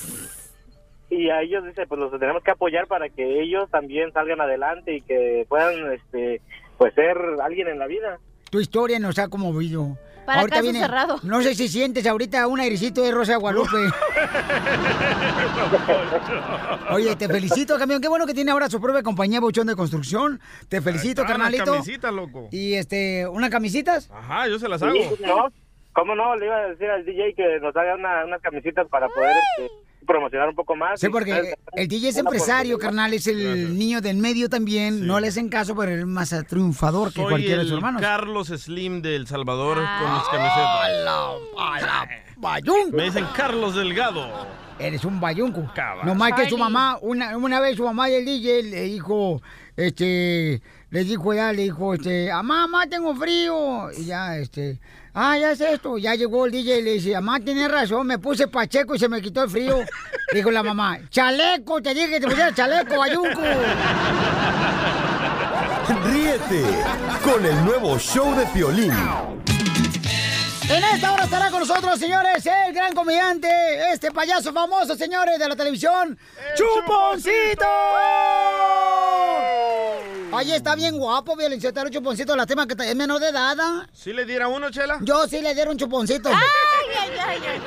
Y a ellos, dice, pues los tenemos que apoyar para que ellos también salgan adelante y que puedan, este, pues ser alguien en la vida.
Tu historia nos ha conmovido.
Para caso cerrado.
No sé si sientes ahorita un airecito de Rosa Guadalupe. Oye, te felicito, camión. Qué bueno que tiene ahora su propia compañía Bochón de Construcción. Te felicito, carnalito.
Las camisetas, loco.
Y este, ¿unas camisitas?
Ajá, yo se las hago.
Sí, ¿no? ¿Cómo no? Le iba a decir al DJ que nos haga una- unas camisetas para poder este, promocionar un poco más.
Sí, porque el DJ es empresario, carnal, es el niño del medio también. No le hacen caso, pero es más triunfador que
Soy
cualquiera de sus hermanos.
Carlos Slim de El Salvador con
Ah.
mis camisetas.
Bayunco.
Me dicen Carlos Delgado.
Eres un bayunco. No más que su mamá, una, una vez su mamá y el DJ le dijo, este, le dijo ya, le dijo, este, "Ah, mamá, tengo frío. Y ya, este, ah, ya es esto. Ya llegó el DJ y le dice, mamá, tienes razón, me puse pacheco y se me quitó el frío. Dijo la mamá, chaleco, te dije que te pusieras chaleco, bayunco.
Ríete con el nuevo show de Piolín.
En esta hora estará con nosotros, señores, el gran comediante, este payaso famoso, señores, de la televisión, ¡Chuponcito! Ay, está bien guapo, violencia, el chuponcito, la tema que es menor de edad. ¿ah?
¿Sí le diera uno, Chela?
Yo sí le dieron un chuponcito.
Ay, ay, ay, ay, ay.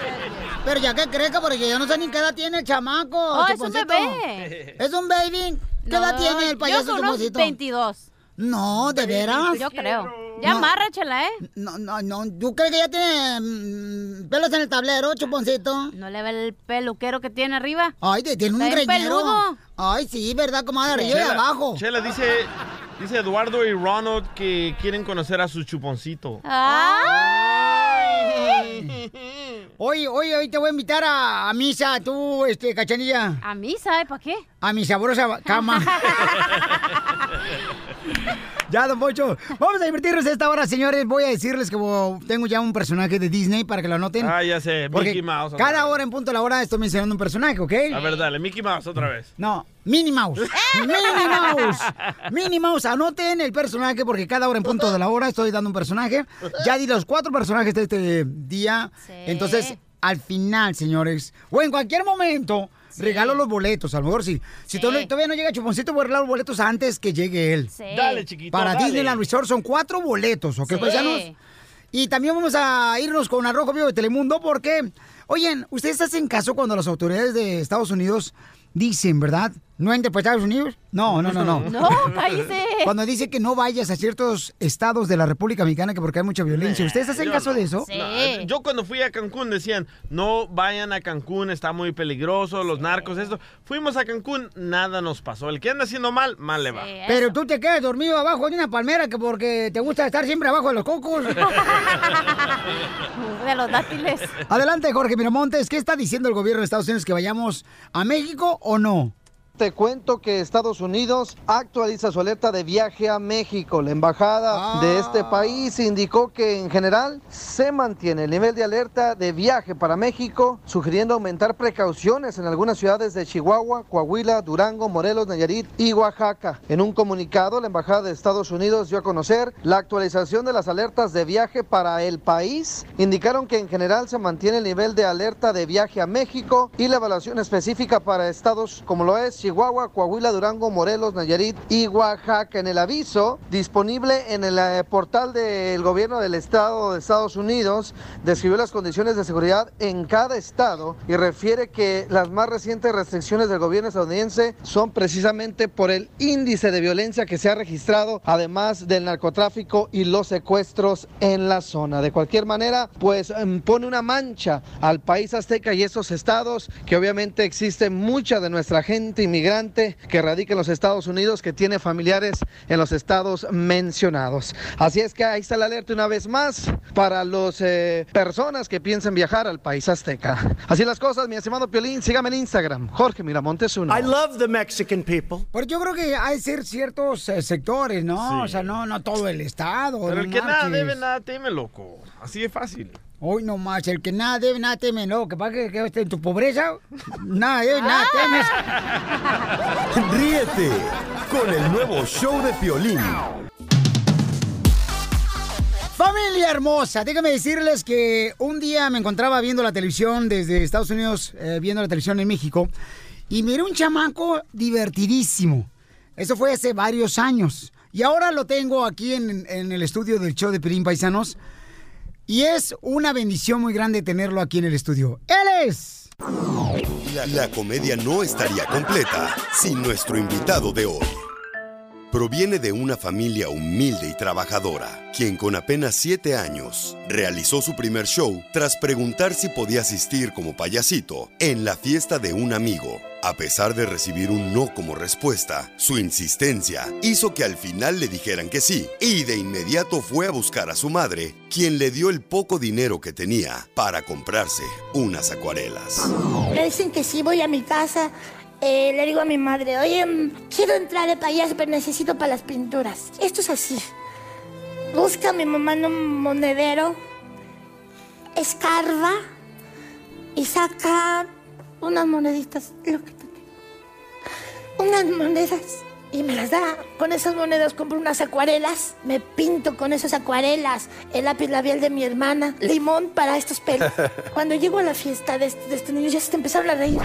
Pero ya que crezca, porque yo no sé ni qué edad tiene el chamaco.
Oh, es un
Chuponcito.
bebé.
¿Es un baby. ¿Qué
No,
edad tiene el payaso
yo
chuponcito?
22.
No, ¿de veras?
Yo creo. Ya
No.
amarra, chela, ¿eh?
No, no, no. ¿Tú crees que ya tiene mm, pelos en el tablero, chuponcito?
¿No le ve el peluquero que tiene arriba?
Ay, tiene un greñero.
peludo.
Ay, sí, ¿verdad? Como de arriba y abajo.
Chela, dice, dice Eduardo y Ronald que quieren conocer a su chuponcito.
Hoy, hoy, hoy te voy a invitar a, a misa, tú, este, cachanilla.
¿A misa? ¿eh? ¿Para qué?
A mi sabrosa cama. ya, don Pocho. Vamos a divertirnos esta hora, señores. Voy a decirles que tengo ya un personaje de Disney para que lo anoten.
Ah, ya sé,
Porque
Mickey Mouse. otra
cada
vez.
hora en punto de la hora estoy mencionando un personaje, ¿ok?
A ver, dale, Mickey Mouse otra vez.
No, Minnie Mouse. Minnie Mouse. Minnie Mouse, anoten el personaje porque cada hora en punto de la hora estoy dando un personaje. Ya di los cuatro personajes de este día. Entonces, al final, señores, o en cualquier momento, regalo los boletos. A lo mejor si, si todavía todavía no llega Chuponcito, voy a regalar los boletos antes que llegue él.
Dale, chiquito,
Para
dale.
Disneyland Resort son cuatro boletos, ¿ok,
Sí.
paisanos? Y también vamos a irnos con Arrojo Vivo de Telemundo porque, oyen, ustedes hacen caso cuando las autoridades de Estados Unidos dicen, ¿verdad? ¿No entre por Estados Unidos? No, no, no, no.
No, cállese.
Cuando dice que no vayas a ciertos estados de la República Mexicana que porque hay mucha violencia. ¿Ustedes hacen
Yo
caso
no.
de eso?
No, eh, yo cuando fui a Cancún decían, no vayan a Cancún, está muy peligroso, los narcos, esto. Fuimos a Cancún, nada nos pasó. El que anda haciendo mal, mal le va.
Pero tú te quedas dormido abajo de una palmera que porque te gusta estar siempre abajo de los cocos.
De los dátiles.
Adelante, Jorge Miramontes. ¿Qué está diciendo el gobierno de Estados Unidos? ¿Que vayamos a México o no?
Te cuento que Estados Unidos actualiza su alerta de viaje a México. La embajada de este país indicó que en general se mantiene el nivel de alerta de viaje para México, sugiriendo aumentar precauciones en algunas ciudades de Chihuahua, Coahuila, Durango, Morelos, Nayarit y Oaxaca. En un comunicado, la embajada de Estados Unidos dio a conocer la actualización de las alertas de viaje para el país. Indicaron que en general se mantiene el nivel de alerta de viaje a México y la evaluación específica para estados como lo es Chihuahua, Coahuila, Durango, Morelos, Nayarit y Oaxaca. En el aviso disponible en el eh, portal del gobierno del estado de Estados Unidos, describió las condiciones de seguridad en cada estado y refiere que las más recientes restricciones del gobierno estadounidense son precisamente por el índice de violencia que se ha registrado, además del narcotráfico y los secuestros en la zona. De cualquier manera, pues em, pone una mancha al país azteca y esos estados que obviamente existe mucha de nuestra gente inmigrante que radica en los Estados Unidos que tiene familiares en los estados mencionados. Así es que ahí está la alerta una vez más para las personas que piensen viajar al país azteca. Así las cosas, mi estimado Piolín, sígame en Instagram, Jorge Miramontes uno.
I love the Mexican people. Pero yo creo que hay que ser ciertos eh, sectores, ¿no? O sea, no, no todo el estado.
Pero
no
el que nada
marches.
debe, nada teme, loco. Así de fácil.
Hoy no más, el que nada debe, nada teme, no. Que pasa que, que esté en tu pobreza, nada debe, nada temes.
Ríete con el nuevo show de Piolín.
Familia hermosa, déjame decirles que un día me encontraba viendo la televisión desde Estados Unidos, eh, viendo la televisión en México, y miré un chamaco divertidísimo. Eso fue hace varios años. Y ahora lo tengo aquí en, en el estudio del show de Pirín Paisanos. Y es una bendición muy grande tenerlo aquí en el estudio. ¡Él es!
La, comedia no estaría completa sin nuestro invitado de hoy. Proviene de una familia humilde y trabajadora, quien con apenas 7 años realizó su primer show tras preguntar si podía asistir como payasito en la fiesta de un amigo. A pesar de recibir un no como respuesta, su insistencia hizo que al final le dijeran que sí, y de inmediato fue a buscar a su madre, quien le dio el poco dinero que tenía para comprarse unas acuarelas.
Dicen que sí, voy a mi casa. Eh, le digo a mi madre, oye, mm, quiero entrar de payaso, pero necesito para las pinturas. Esto es así. Busca a mi mamá en un monedero, escarba y saca unas moneditas, lo que tú quieras. Unas monedas y me las da. Con esas monedas compro unas acuarelas, me pinto con esas acuarelas, el lápiz labial de mi hermana, limón para estos pelos. Cuando llego a la fiesta de, este- de estos niños ya se te empezaron a reír.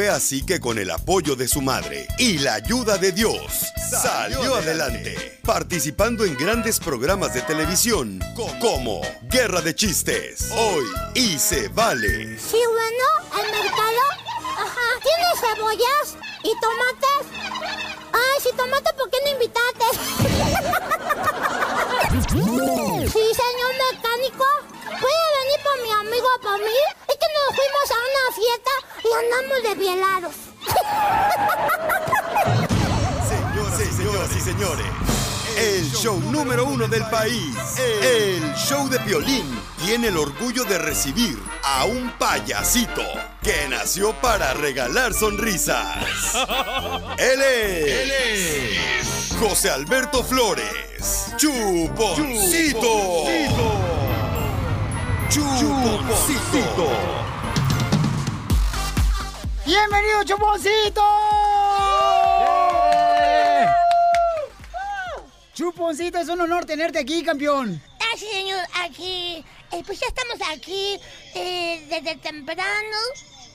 Fue así que con el apoyo de su madre y la ayuda de Dios, salió adelante, participando en grandes programas de televisión como Guerra de Chistes, Hoy y Se Vale.
Sí, bueno, al mercado. Ajá. ¿Tienes cebollas y tomates? Ay, si tomate, ¿por qué no invitaste? sí, señor mecánico. ¿Puede venir por mi amigo por mí? Es que nos fuimos a una fiesta y andamos desvielados.
Señoras y señoras y señores, el show número uno del país, el show de Piolín, tiene el orgullo de recibir a un payasito que nació para regalar sonrisas. Él es, José Alberto Flores, Chuponcito. Chuponcito.
¡Bienvenido, Chuponcito! Chuponcito, es un honor tenerte aquí, campeón.
Ah, sí, señor, aquí. eh, pues ya estamos aquí eh, desde temprano.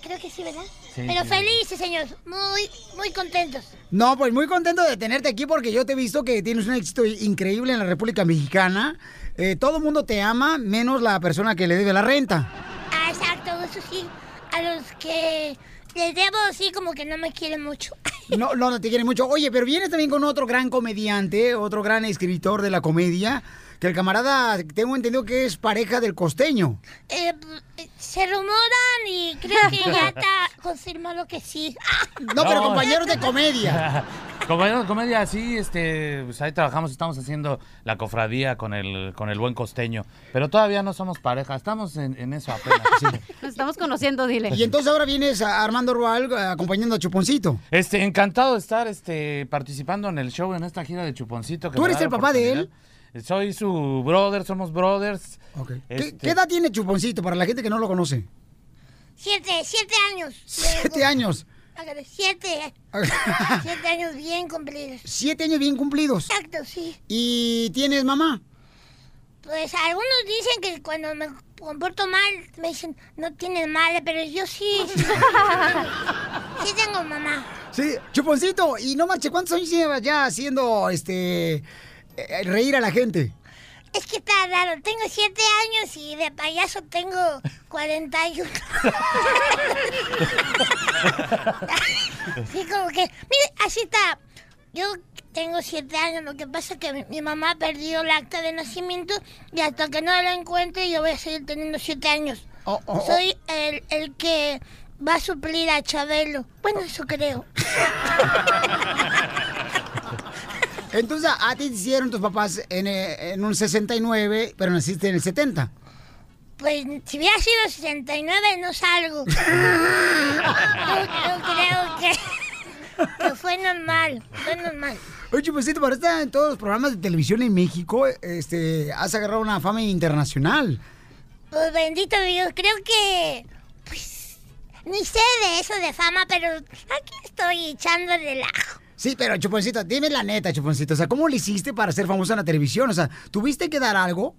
Creo que sí, ¿verdad?
Sí,
Pero
sí.
felices, señor. Muy, muy contentos.
No, pues muy contento de tenerte aquí porque yo te he visto que tienes un éxito increíble en la República Mexicana. Eh, todo el mundo te ama, menos la persona que le debe la renta.
Ah, exacto, eso sí. A los que les debo, sí, como que no me quieren mucho.
No, no, no te quiere mucho. Oye, pero vienes también con otro gran comediante, otro gran escritor de la comedia, que el camarada, tengo entendido que es pareja del costeño.
Eh, eh, se rumoran y creo que ya está confirmado que sí.
No, pero compañeros de comedia.
Compañeros de comedia, sí, este, pues ahí trabajamos, estamos haciendo la cofradía con el, con el buen costeño. Pero todavía no somos pareja, estamos en, en eso apenas. sí.
Nos estamos conociendo, dile.
Y entonces ahora vienes a Armando Rual eh, acompañando a Chuponcito.
Este, encantado de estar este, participando en el show, en esta gira de Chuponcito. que
¿Tú eres el papá de
oportunidad. Soy su brother, somos brothers.
¿Qué,
Este,
qué edad tiene Chuponcito para la gente que no lo conoce?
Siete, siete años.
Siete años.
Siete. Siete años bien cumplidos.
Siete años bien cumplidos.
Exacto, sí.
¿Y tienes mamá?
Pues algunos dicen que cuando me comporto mal, me dicen, no tienes madre, pero yo sí. Sí, sí tengo mamá.
Sí, Chuponcito, y no marche, ¿cuántos años llevas ya haciendo este eh, reír a la gente?
Es que está raro, tengo siete años y de payaso tengo 41. sí, como que, mire, así está. Yo tengo siete años, lo que pasa es que mi, mi mamá perdió el acta de nacimiento y hasta que no la encuentre yo voy a seguir teniendo siete años.
oh, oh.
Soy el, el que va a suplir a Chabelo. Bueno, eso creo.
Entonces, a ti te hicieron tus papás en, eh, en un 69, pero naciste en el 70.
Pues si hubiera sido 69 no salgo. yo, yo creo que, que fue normal, fue normal.
Oye, Chuponcito, para estar en todos los programas de televisión en México, este, has agarrado una fama internacional.
Pues bendito Dios, creo que... Pues ni sé de eso de fama, pero aquí estoy echando relajo.
Sí, pero Chuponcito, dime la neta, Chuponcito. O sea, ¿cómo le hiciste para ser famosa en la televisión? O sea, ¿tuviste que dar algo?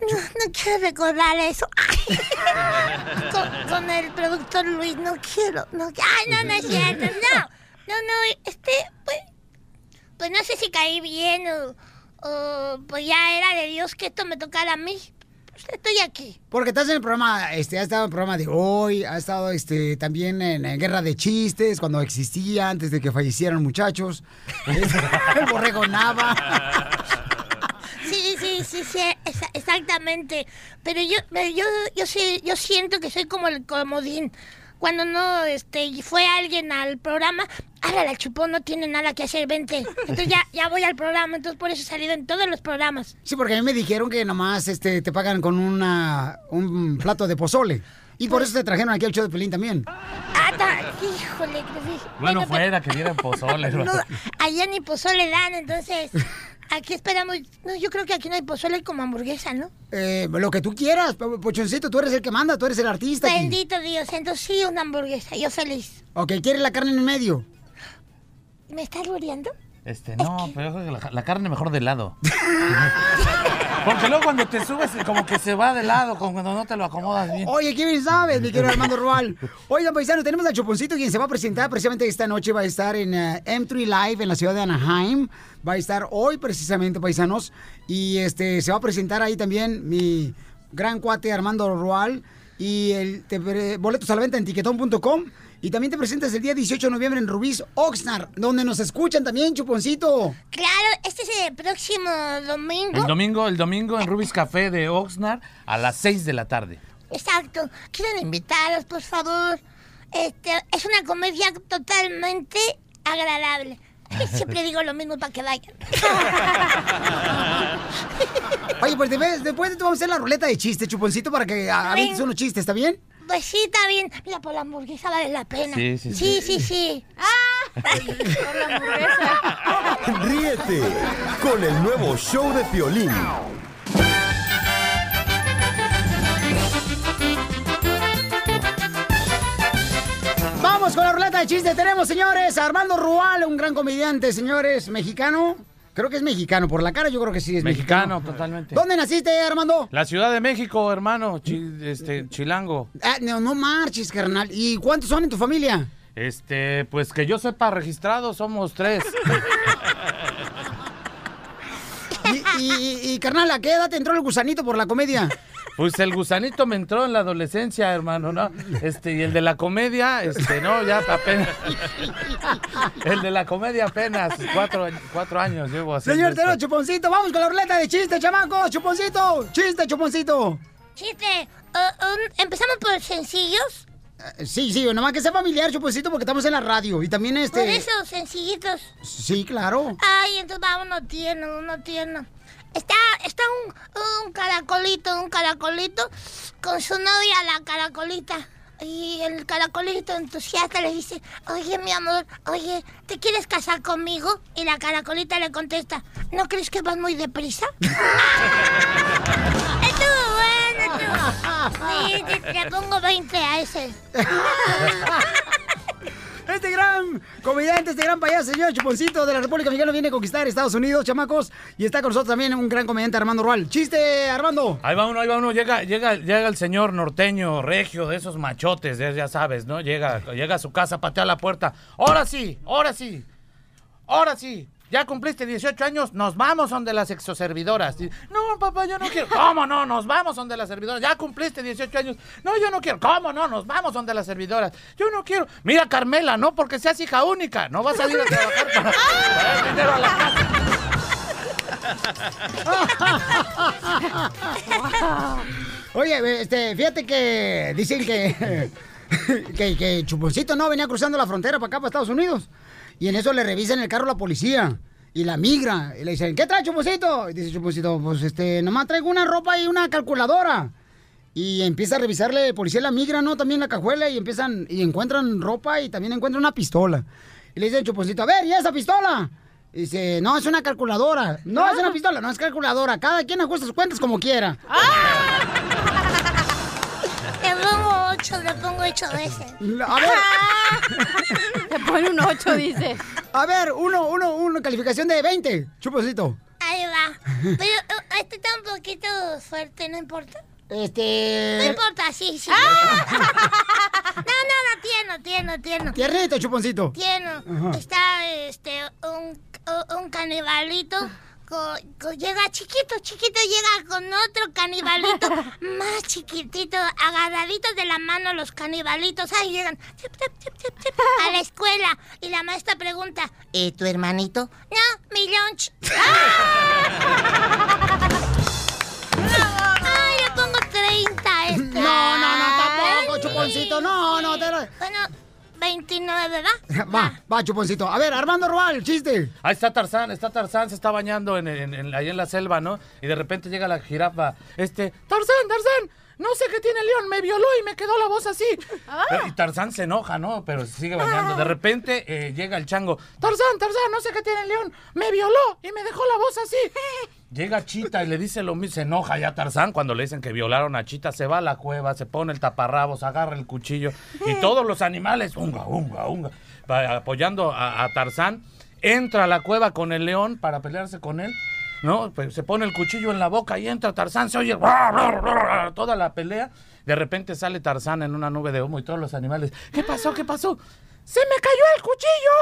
No, no quiero recordar eso. con, el productor Luis, no quiero. No, ay, no, no es cierto. No, no, no, este, pues, pues no sé si caí bien o, o pues ya era de Dios que esto me tocara a mí. Pues estoy aquí.
Porque estás en el programa, este, has estado en el programa de hoy, has estado este, también en, en Guerra de Chistes, cuando existía, antes de que fallecieran muchachos. el borrego Nava.
Sí, sí, sí, sí, exa- exactamente. Pero yo, yo, yo sí, yo siento que soy como el comodín. Cuando no, este, fue alguien al programa, ahora la chupón no tiene nada que hacer, vente. Entonces ya, ya voy al programa, entonces por eso he salido en todos los programas.
Sí, porque a mí me dijeron que nomás este, te pagan con una, un plato de pozole. Y por eso te trajeron aquí al show de Pelín también.
Ah, ta- híjole, que sí.
Bueno, fuera que dieran pozole. No,
allá ni pozole dan, entonces aquí esperamos. No, yo creo que aquí no hay pozole como hamburguesa, ¿no?
Eh, lo que tú quieras, Po- Pochoncito, tú eres el que manda, tú eres el artista. aquí.
Bendito Dios, entonces sí, una hamburguesa, yo feliz.
Ok, ¿quieres la carne en el medio?
¿Me estás muriendo?
Este, no, pero yo creo que la, la carne mejor de lado. Porque luego cuando te subes, como que se va de lado, como cuando no te lo acomodas bien.
Oye, ¿qué bien sabes, mi querido Armando Rual? Oigan, paisano, tenemos a Chuponcito, quien se va a presentar precisamente esta noche. Va a estar en eh, M3 Live en la ciudad de Anaheim. Va a estar hoy precisamente, paisanos. Y este se va a presentar ahí también mi gran cuate Armando Rual. Y el te- boletos a la venta en tiquetón.com. Y también te presentas el día 18 de noviembre en Rubís, Oxnard, donde nos escuchan también, Chuponcito.
Claro, este es el próximo domingo.
El domingo, el domingo en Rubis Café de Oxnard a las 6 de la tarde.
Exacto. Quieren invitaros, por favor. Este, es una comedia totalmente agradable. Siempre digo lo mismo para que vayan.
Oye, pues después, después de esto vamos a hacer la ruleta de chistes, Chuponcito, para que avientes unos chistes, ¿está bien?
Pues sí, está bien. Mira, por la hamburguesa vale la pena.
Sí, sí,
sí.
sí.
Sí, sí, ¡Ah! por la hamburguesa.
Ríete con el nuevo show de Piolín.
Vamos con la ruleta de chistes. Tenemos, señores, a Armando Rual, un gran comediante, señores, mexicano. Creo que es mexicano, por la cara yo creo que sí es mexicano.
Mexicano, totalmente.
¿Dónde naciste, Armando?
La Ciudad de México, hermano, chi- este, chilango.
Ah, no, no marches, carnal. ¿Y cuántos son en tu familia?
Este, pues que yo sepa, registrados somos tres.
Y, y- y, carnal, ¿a qué edad te entró el gusanito por la comedia?
Pues el gusanito me entró en la adolescencia, hermano, ¿no? Este, y el de la comedia, este, no, ya apenas. El de la comedia apenas, cuatro, cuatro años llevo haciendo
Señor, tenemos chuponcito. Vamos con la ruleta de chiste, chamaco. Chuponcito. Chiste, chuponcito.
Chiste, uh, um, empezamos por sencillos.
Eh, Sí, sí, nomás que sea familiar, chuponcito, porque estamos en la radio. Y también este.
Por eso, sencillitos.
Sí, claro.
Ay, entonces va uno tierno, uno tierno. Está, está un, un caracolito, un caracolito con su novia, la caracolita. Y el caracolito entusiasta le dice, oye, mi amor, oye, ¿te quieres casar conmigo? Y la caracolita le contesta, ¿no crees que vas muy deprisa? Estuvo bueno, estuvo. Sí, te- pongo 20 a ese.
Este gran comediante, este gran payaso, señor Chuponcito de la República Mexicana viene a conquistar Estados Unidos, chamacos. Y está con nosotros también un gran comediante, Armando Rual. ¡Chiste, Armando!
Ahí va uno, ahí va uno, llega, llega, llega el señor norteño, regio, de esos machotes, ya, sabes, ¿no? Llega, llega a su casa, patea la puerta. Ahora sí, ahora sí, ahora sí. Ya cumpliste 18 años, nos vamos donde las exoservidoras. Y, No, papá, yo no quiero. ¿Cómo no? Nos vamos donde las servidoras. Ya cumpliste 18 años. No, yo no quiero. ¿Cómo no? Nos vamos donde las servidoras. Yo no quiero. Mira, Carmela, no porque seas hija única. No vas a ir a trabajar para dinero a la casa.
Oye, este, fíjate que dicen que, que, que Chuponcito no venía cruzando la frontera para acá, para Estados Unidos. Y en eso le revisan el carro la policía. Y la migra. Y le dicen, ¿qué trae Chuponcito? Y dice Chuponcito, pues este, nomás traigo una ropa y una calculadora. Y empieza a revisarle el policía la migra, ¿no? También la cajuela y empiezan, y encuentran ropa y también encuentran una pistola. Y le dicen Chuponcito, a ver, ¿y esa pistola? Y dice, no, es una calculadora. No, es una pistola, no es calculadora. Cada quien ajusta sus cuentas como quiera.
Le pongo 8, le pongo 8 veces.
A ver.
Le pone un 8, dice.
A ver, uno, uno, una calificación de 20, chuposito.
Ahí va. Pero este está un poquito fuerte, ¿no importa?
Este.
No importa, sí, sí. No, no, no, tierno, tierno, tierno.
Tiernito, chuponcito.
Tierno.
Ajá.
Está este un, un canibalito. Llega chiquito, chiquito, llega con otro canibalito más chiquitito, agarraditos de la mano los canibalitos. Ahí llegan chip, chip, chip, a la escuela. Y la maestra pregunta: ¿Y tu hermanito? No, mi lunch. ¡Ay, le pongo 30 a este!
No, no, no, tampoco, chuponcito. No, no, te lo-
Bueno, 29, ¿verdad?
Va, va, chuponcito. A ver, Armando Roal, chiste.
Ahí está Tarzán, está Tarzán, se está bañando en, en- en- ahí en la selva, ¿no? Y de repente llega la jirafa. Este, Tarzán, Tarzán, no sé qué tiene el león, me violó y me quedó la voz así. Pero- y Tarzán se enoja, ¿no? Pero se sigue bañando. De repente eh, llega el chango. Tarzán, Tarzán, no sé qué tiene el león, me violó y me dejó la voz así. Llega Chita y le dice lo mismo, se enoja ya Tarzán cuando le dicen que violaron a Chita, se va a la cueva, se pone el taparrabos, agarra el cuchillo y todos los animales, unga, unga, unga, apoyando a, a Tarzán, entra a la cueva con el león para pelearse con él, ¿no? Pues se pone el cuchillo en la boca y entra Tarzán, se oye toda la pelea, de repente sale Tarzán en una nube de humo y todos los animales, ¿qué pasó? ¿Qué pasó? ¡Se me cayó el cuchillo!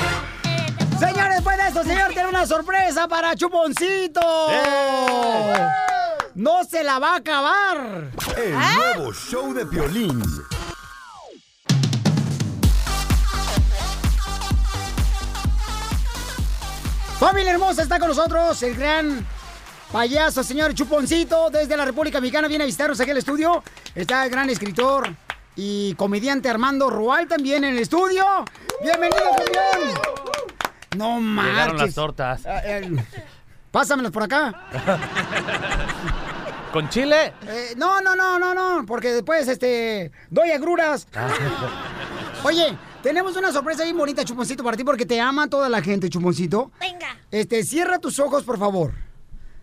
Señores, después de esto, señor, tiene una sorpresa para Chuponcito. No se la va a acabar.
El nuevo show de Piolín.
Familia hermosa, está con nosotros el gran payaso, señor Chuponcito, desde la República Mexicana. Viene a visitarnos aquí al estudio. Está el gran escritor y comediante Armando Rual también en el estudio. ¡Bienvenido, campeón! No
Llegaron las
marches.
tortas.
Ah, eh, Pásamelas por acá.
¿Con chile?
Eh, no, no, no, no, no, porque después, este, doy agruras. Oye, tenemos una sorpresa bien bonita, Chuponcito, para ti, porque te ama toda la gente, Chuponcito.
Venga.
Este, cierra tus ojos, por favor.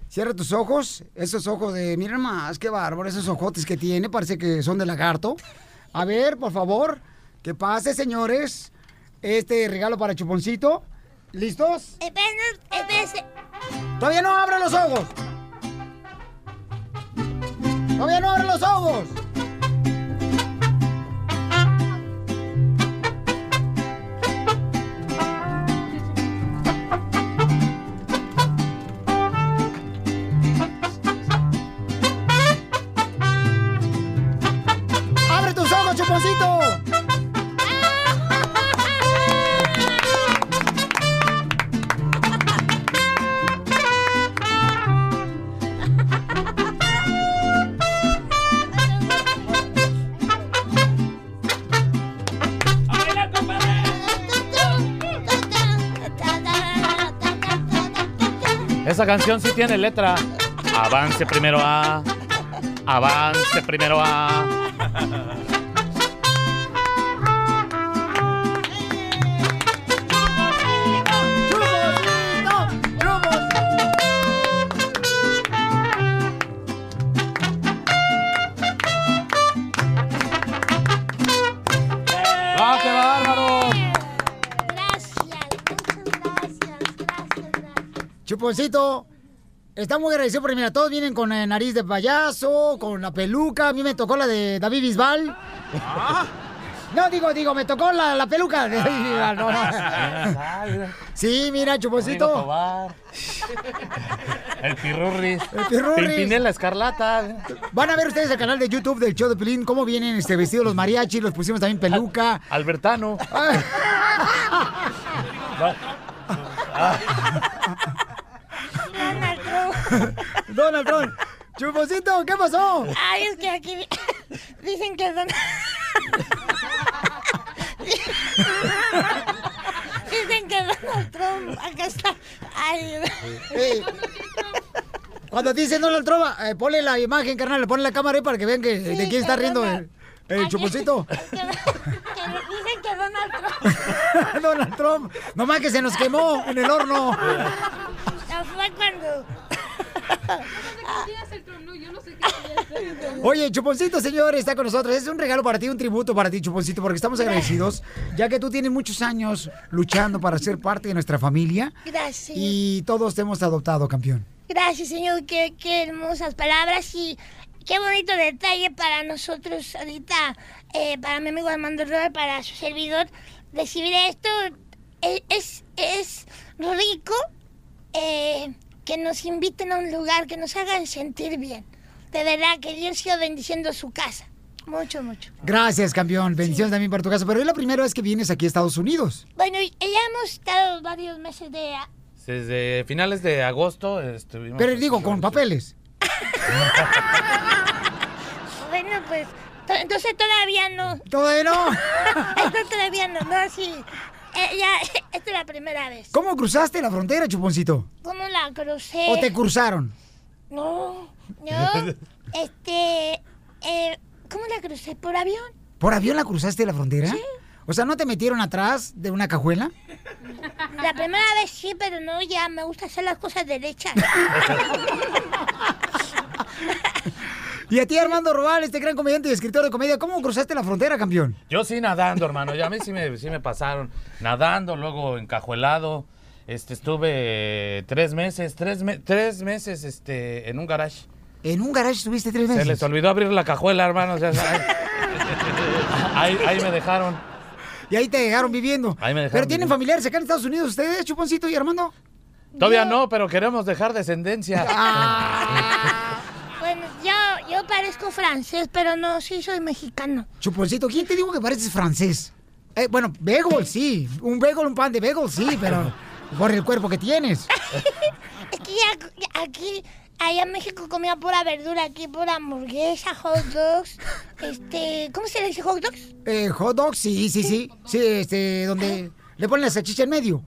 Cierra tus ojos. Esos ojos de, miren más, qué bárbaro, esos ojotes que tiene, parece que son de lagarto. A ver, por favor, que pase, señores. Este regalo para Chuponcito. ¿Listos? Todavía no abran los ojos. Todavía no abran los ojos.
Canción sí tiene letra. Avance primero A. Avance primero A.
Chuponcito, está muy agradecido porque mira, todos vienen con eh, nariz de payaso, con la peluca. A mí me tocó la de David Bisbal. No, digo, digo, me tocó la, la peluca de David Bisbal. no, no. Sí, mira,
Tobar. El pirurris.
El pirurris.
Pimpinela escarlata.
Van a ver ustedes el canal de YouTube del show de Pelín, cómo vienen este vestidos los mariachis, los pusimos también peluca.
Albertano.
Trump.
Donald Trump. Chuponcito, ¿qué pasó?
Ay, es que aquí di- dicen que Donald... dicen que Donald Trump... Acá está. Ay,
Ey. Cuando dice Donald Trump, eh, ponle la imagen, carnal, ponle la cámara ahí para que vean que de quién está riendo el, el chuponcito.
que, que dicen que Donald Trump...
Donald Trump. Nomás que se nos quemó en el horno.
No fue cuando...
Oye, Chuponcito, señor, está con nosotros. Es un regalo para ti, un tributo para ti, Chuponcito, porque estamos agradecidos, ya que tú tienes muchos años luchando para ser parte de nuestra familia
Gracias.
y todos te hemos adoptado, campeón.
Gracias, señor. Qué, qué hermosas palabras y qué bonito detalle para nosotros ahorita, eh, para mi amigo Armando Roy, para su servidor, recibir esto. Eh, Es, es rico eh, que nos inviten a un lugar, que nos hagan sentir bien. De verdad, que Dios siga bendiciendo su casa. Mucho, mucho.
Gracias, campeón. Bendiciones también para tu casa. Pero es la primera vez que vienes aquí a Estados Unidos.
Bueno, ya hemos estado varios meses de...
Desde finales de agosto estuvimos.
Pero digo, con papeles.
Bueno, pues, to- entonces todavía no.
¿Todavía no?
Esto todavía no, no, sí. Eh, ya, esta es la primera vez.
¿Cómo cruzaste la frontera, Chuponcito?
¿Cómo la crucé?
¿O te cruzaron?
No, no. Este, eh, ¿cómo la crucé? ¿Por avión?
¿Por avión la cruzaste la frontera? O sea, ¿no te metieron atrás de una cajuela?
La primera vez sí, pero no, ya me gusta hacer las cosas derechas.
Y a ti, Armando Robal, este gran comediante y escritor de comedia, ¿cómo cruzaste la frontera, campeón?
Yo sí nadando, hermano. Ya a mí sí me, sí me pasaron. Nadando, luego encajuelado. Este, estuve tres meses, tres, me- tres meses este, en un garage.
¿En un garage estuviste tres
Se
meses?
les olvidó abrir la cajuela, hermano. ahí, ahí me dejaron.
Y ahí te dejaron viviendo.
Ahí me dejaron
¿Pero tienen familiares acá en Estados Unidos ustedes, Chuponcito y Armando?
Todavía no, pero queremos dejar descendencia.
Yo parezco francés, pero no, sí soy mexicano.
Chuponcito, ¿quién te dijo que pareces francés? Eh, bueno, bagel, sí. Un bagel, un pan de bagel, sí, pero por el cuerpo que tienes.
Es que ya, aquí, allá en México comía pura verdura, aquí pura hamburguesa, hot dogs. Este, ¿cómo se le dice hot dogs?
Eh, hot dog, sí, sí, sí. Sí, este, donde le ponen la salchicha en medio.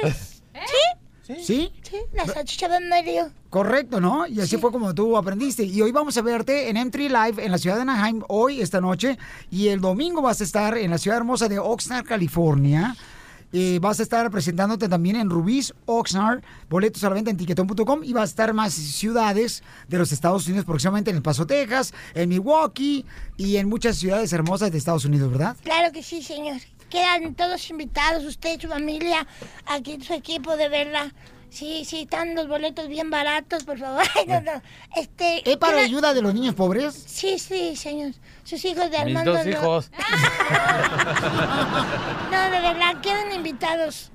Pues, ¿sí?
¿Sí?
Sí, la salchicha de en medio.
Correcto, ¿no? Y así fue como tú aprendiste. Y hoy vamos a verte en M3 Live en la ciudad de Anaheim, hoy, esta noche. Y el domingo vas a estar en la ciudad hermosa de Oxnard, California. Eh, vas a estar presentándote también en Rubí's, Oxnard, boletos a la venta en tiquetón.com y vas a estar más ciudades de los Estados Unidos, próximamente en El Paso, Texas, en Milwaukee y en muchas ciudades hermosas de Estados Unidos, ¿verdad?
Claro que sí, señor. Quedan todos invitados, usted, su familia, aquí su equipo, de verdad. Sí, sí, están los boletos bien baratos, por favor. Ay, no, no. Este,
¿Es para
queda-
ayuda de los niños pobres?
Sí, sí, señor. Sus hijos de
Mis
Armando.
dos
no-
hijos.
No, de verdad, quedan invitados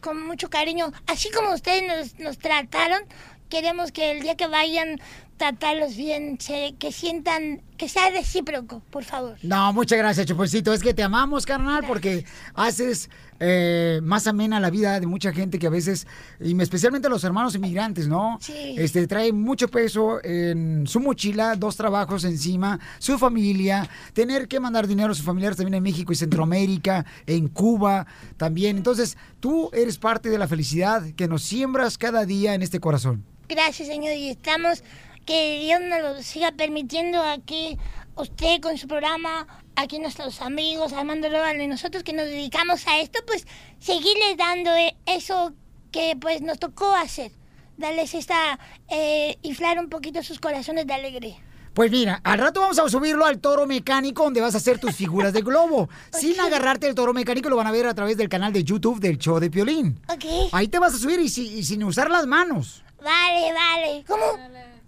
con mucho cariño. Así como ustedes nos, nos trataron, queremos que el día que vayan tratarlos bien, que sientan, que sea recíproco, por favor.
No, muchas gracias, Chuponcito. Es que te amamos, carnal, porque haces eh, más amena la vida de mucha gente que a veces, y especialmente los hermanos inmigrantes, ¿no?
Sí.
Este, trae mucho peso en su mochila, dos trabajos encima, su familia, tener que mandar dinero a sus familiares también en México y Centroamérica, en Cuba también. Entonces, tú eres parte de la felicidad que nos siembras cada día en este corazón.
Gracias, Señor, y estamos, que Dios nos lo siga permitiendo aquí, usted con su programa, aquí nuestros amigos, Armando Logan y nosotros que nos dedicamos a esto, pues seguirles dando eh, eso que pues nos tocó hacer, darles esta, eh, inflar un poquito sus corazones de alegría.
Pues mira, al rato vamos a subirlo al toro mecánico donde vas a hacer tus figuras de globo. Sin agarrarte el toro mecánico lo van a ver a través del canal de YouTube del show de Piolín.
Ok.
Ahí te vas a subir y, si- y sin usar las manos.
Vale, vale. ¿Cómo?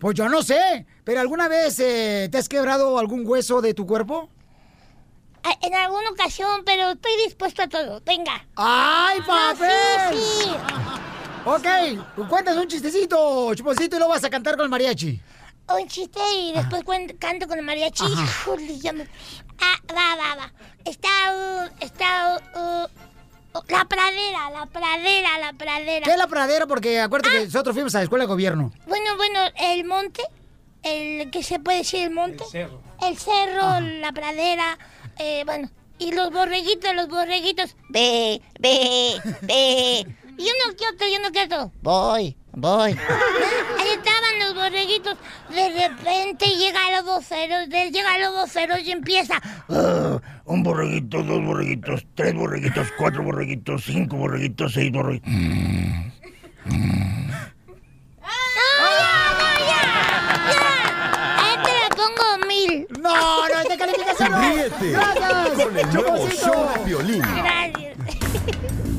Pues yo no sé, pero ¿alguna vez eh, te has quebrado algún hueso de tu cuerpo?
Ah, En alguna ocasión, pero estoy dispuesto a todo. Venga.
¡Ay, papel!
Sí, sí.
Ok, cuentas un chistecito, chuponcito, y lo vas a cantar con el mariachi.
Un chiste y después canto con el mariachi. Híjole, ya me- Ah, va, va, va. Está, uh, está, uh, la pradera, la pradera, la pradera.
¿Qué es la pradera? Porque acuérdate que nosotros fuimos a la escuela de gobierno.
Bueno, bueno, el monte, el que se puede decir el monte.
El cerro.
El cerro, la pradera, eh, bueno, y los borreguitos, los borreguitos. Ve, ve, ve. Y uno que otro, y uno que otro. Voy, voy. Ahí estaban los borreguitos. De repente llega feroz, de- llega lobo feroz y empieza.
Ah, un borreguito, dos borreguitos, tres borreguitos, cuatro borreguitos, cinco borreguitos, seis borreguitos.
A este le pongo mil.
No, no, este calificación no.
Ríete
Gracias,
con el nuevo show de Piolín.
Gracias.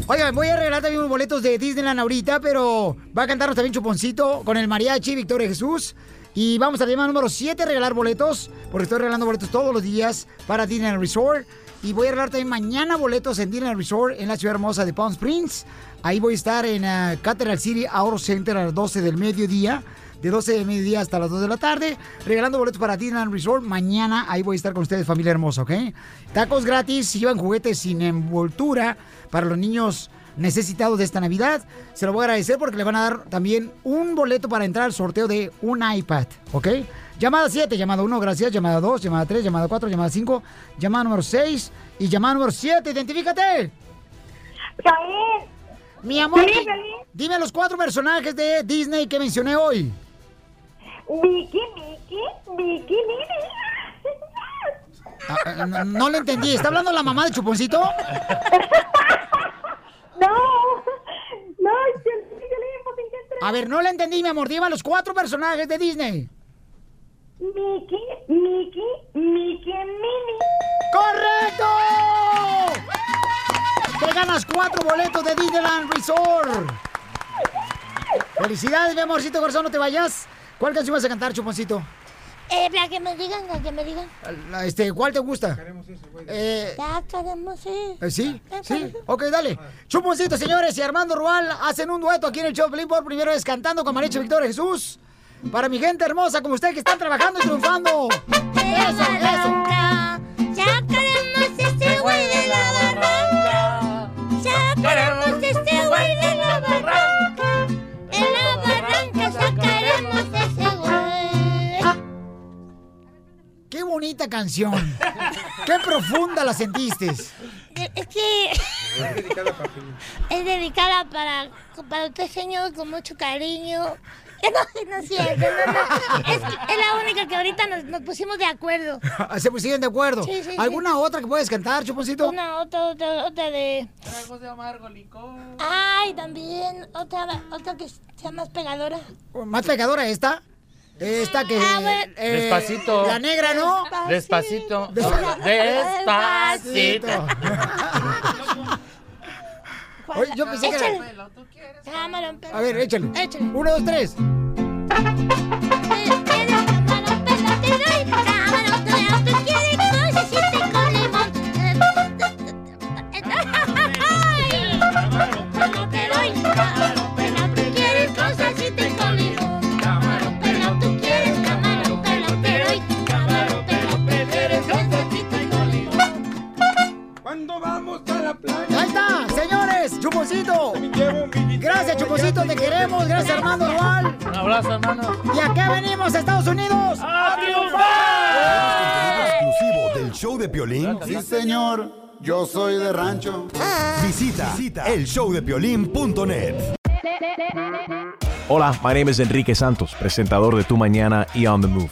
Oigan, voy a regalar también unos boletos de Disneyland ahorita, pero va a cantarnos también Chuponcito con el mariachi Victoria Jesús. Y vamos a llamar número 7 regalar boletos, porque estoy regalando boletos todos los días para Disneyland Resort. Y voy a regalar también mañana boletos en Disneyland Resort en la ciudad hermosa de Palm Springs. Ahí voy a estar en uh, Cathedral City Auto Center a las 12 del mediodía. De 12 del mediodía hasta las 2 de la tarde, regalando boletos para Disneyland Resort. Mañana ahí voy a estar con ustedes, familia hermosa, ¿ok? Tacos gratis, llevan juguetes sin envoltura para los niños necesitados de esta Navidad. Se lo voy a agradecer porque le van a dar también un boleto para entrar al sorteo de un iPad, ¿ok? Llamada 7, llamada 1, gracias. Llamada 2, llamada 3, llamada 4, llamada 5, llamada número 6 y llamada número 7. ¡Identifícate! Mi amor,
Sí,
dime los cuatro personajes de Disney que mencioné hoy.
Mickey, Mickey, Mickey, Minnie.
Ah, ah, no, no le entendí. ¿Está hablando la mamá de Chuponcito?
No, no, Piolín, Piolín, pues ¿en qué entre-
A ver, no le entendí, mi amor. Dime los cuatro personajes de Disney.
Mickey, Mickey, Mickey, Minnie.
¡Correcto! Te ganas cuatro boletos de Disneyland Resort. Felicidades, mi amorcito corazón, no te vayas. ¿Cuál canción vas a cantar, Chuponcito?
Eh, la que me digan, la que me digan.
La- Este, ¿Cuál te gusta? Eh,
Ya queremos ir.
eh, ¿Sí? ¿Sí? Ok, dale. Chuponcito, señores, y Armando Rual hacen un dueto aquí en el show de Piolín por primera vez cantando con Mariachi Victoria Jesús. Para mi gente hermosa como usted que están trabajando y triunfando. Eso, eso.
Ya queremos este güey de la barranca. Ya queremos
Canción. Qué profunda la sentiste.
Es que es dedicada para, para usted, señor, con mucho cariño. No, no es cierto, no, no. Es, es la única que ahorita nos, nos pusimos de acuerdo.
Se pusieron de acuerdo.
Sí, sí, sí.
¿Alguna otra que puedes cantar, Chuponcito?
Una, otra, otra, otra de...
Tragos de amargo licor.
Ay, también, otra, otra que sea más pegadora.
¿Más pegadora esta? Esta que... eh,
Despacito.
La negra, ¿no?
Despacito.
Despacito.
Despacito.
Oye, yo pensé que era...
Échale. Camarón, pero-
A ver, échale.
Échale.
Uno, dos, tres.
Chuposito. Gracias, Chuposito, te queremos.
Gracias, Armando Dual.
Un abrazo, hermano.
Y acá venimos, Estados Unidos, a,
¡A triunfar.
Exclusivo del show de Piolín.
Sí, señor. Yo soy de rancho.
Visita, Visita el showdepiolín.net.
Hola, my name is Enrique Santos, presentador de Tu Mañana y On the Move.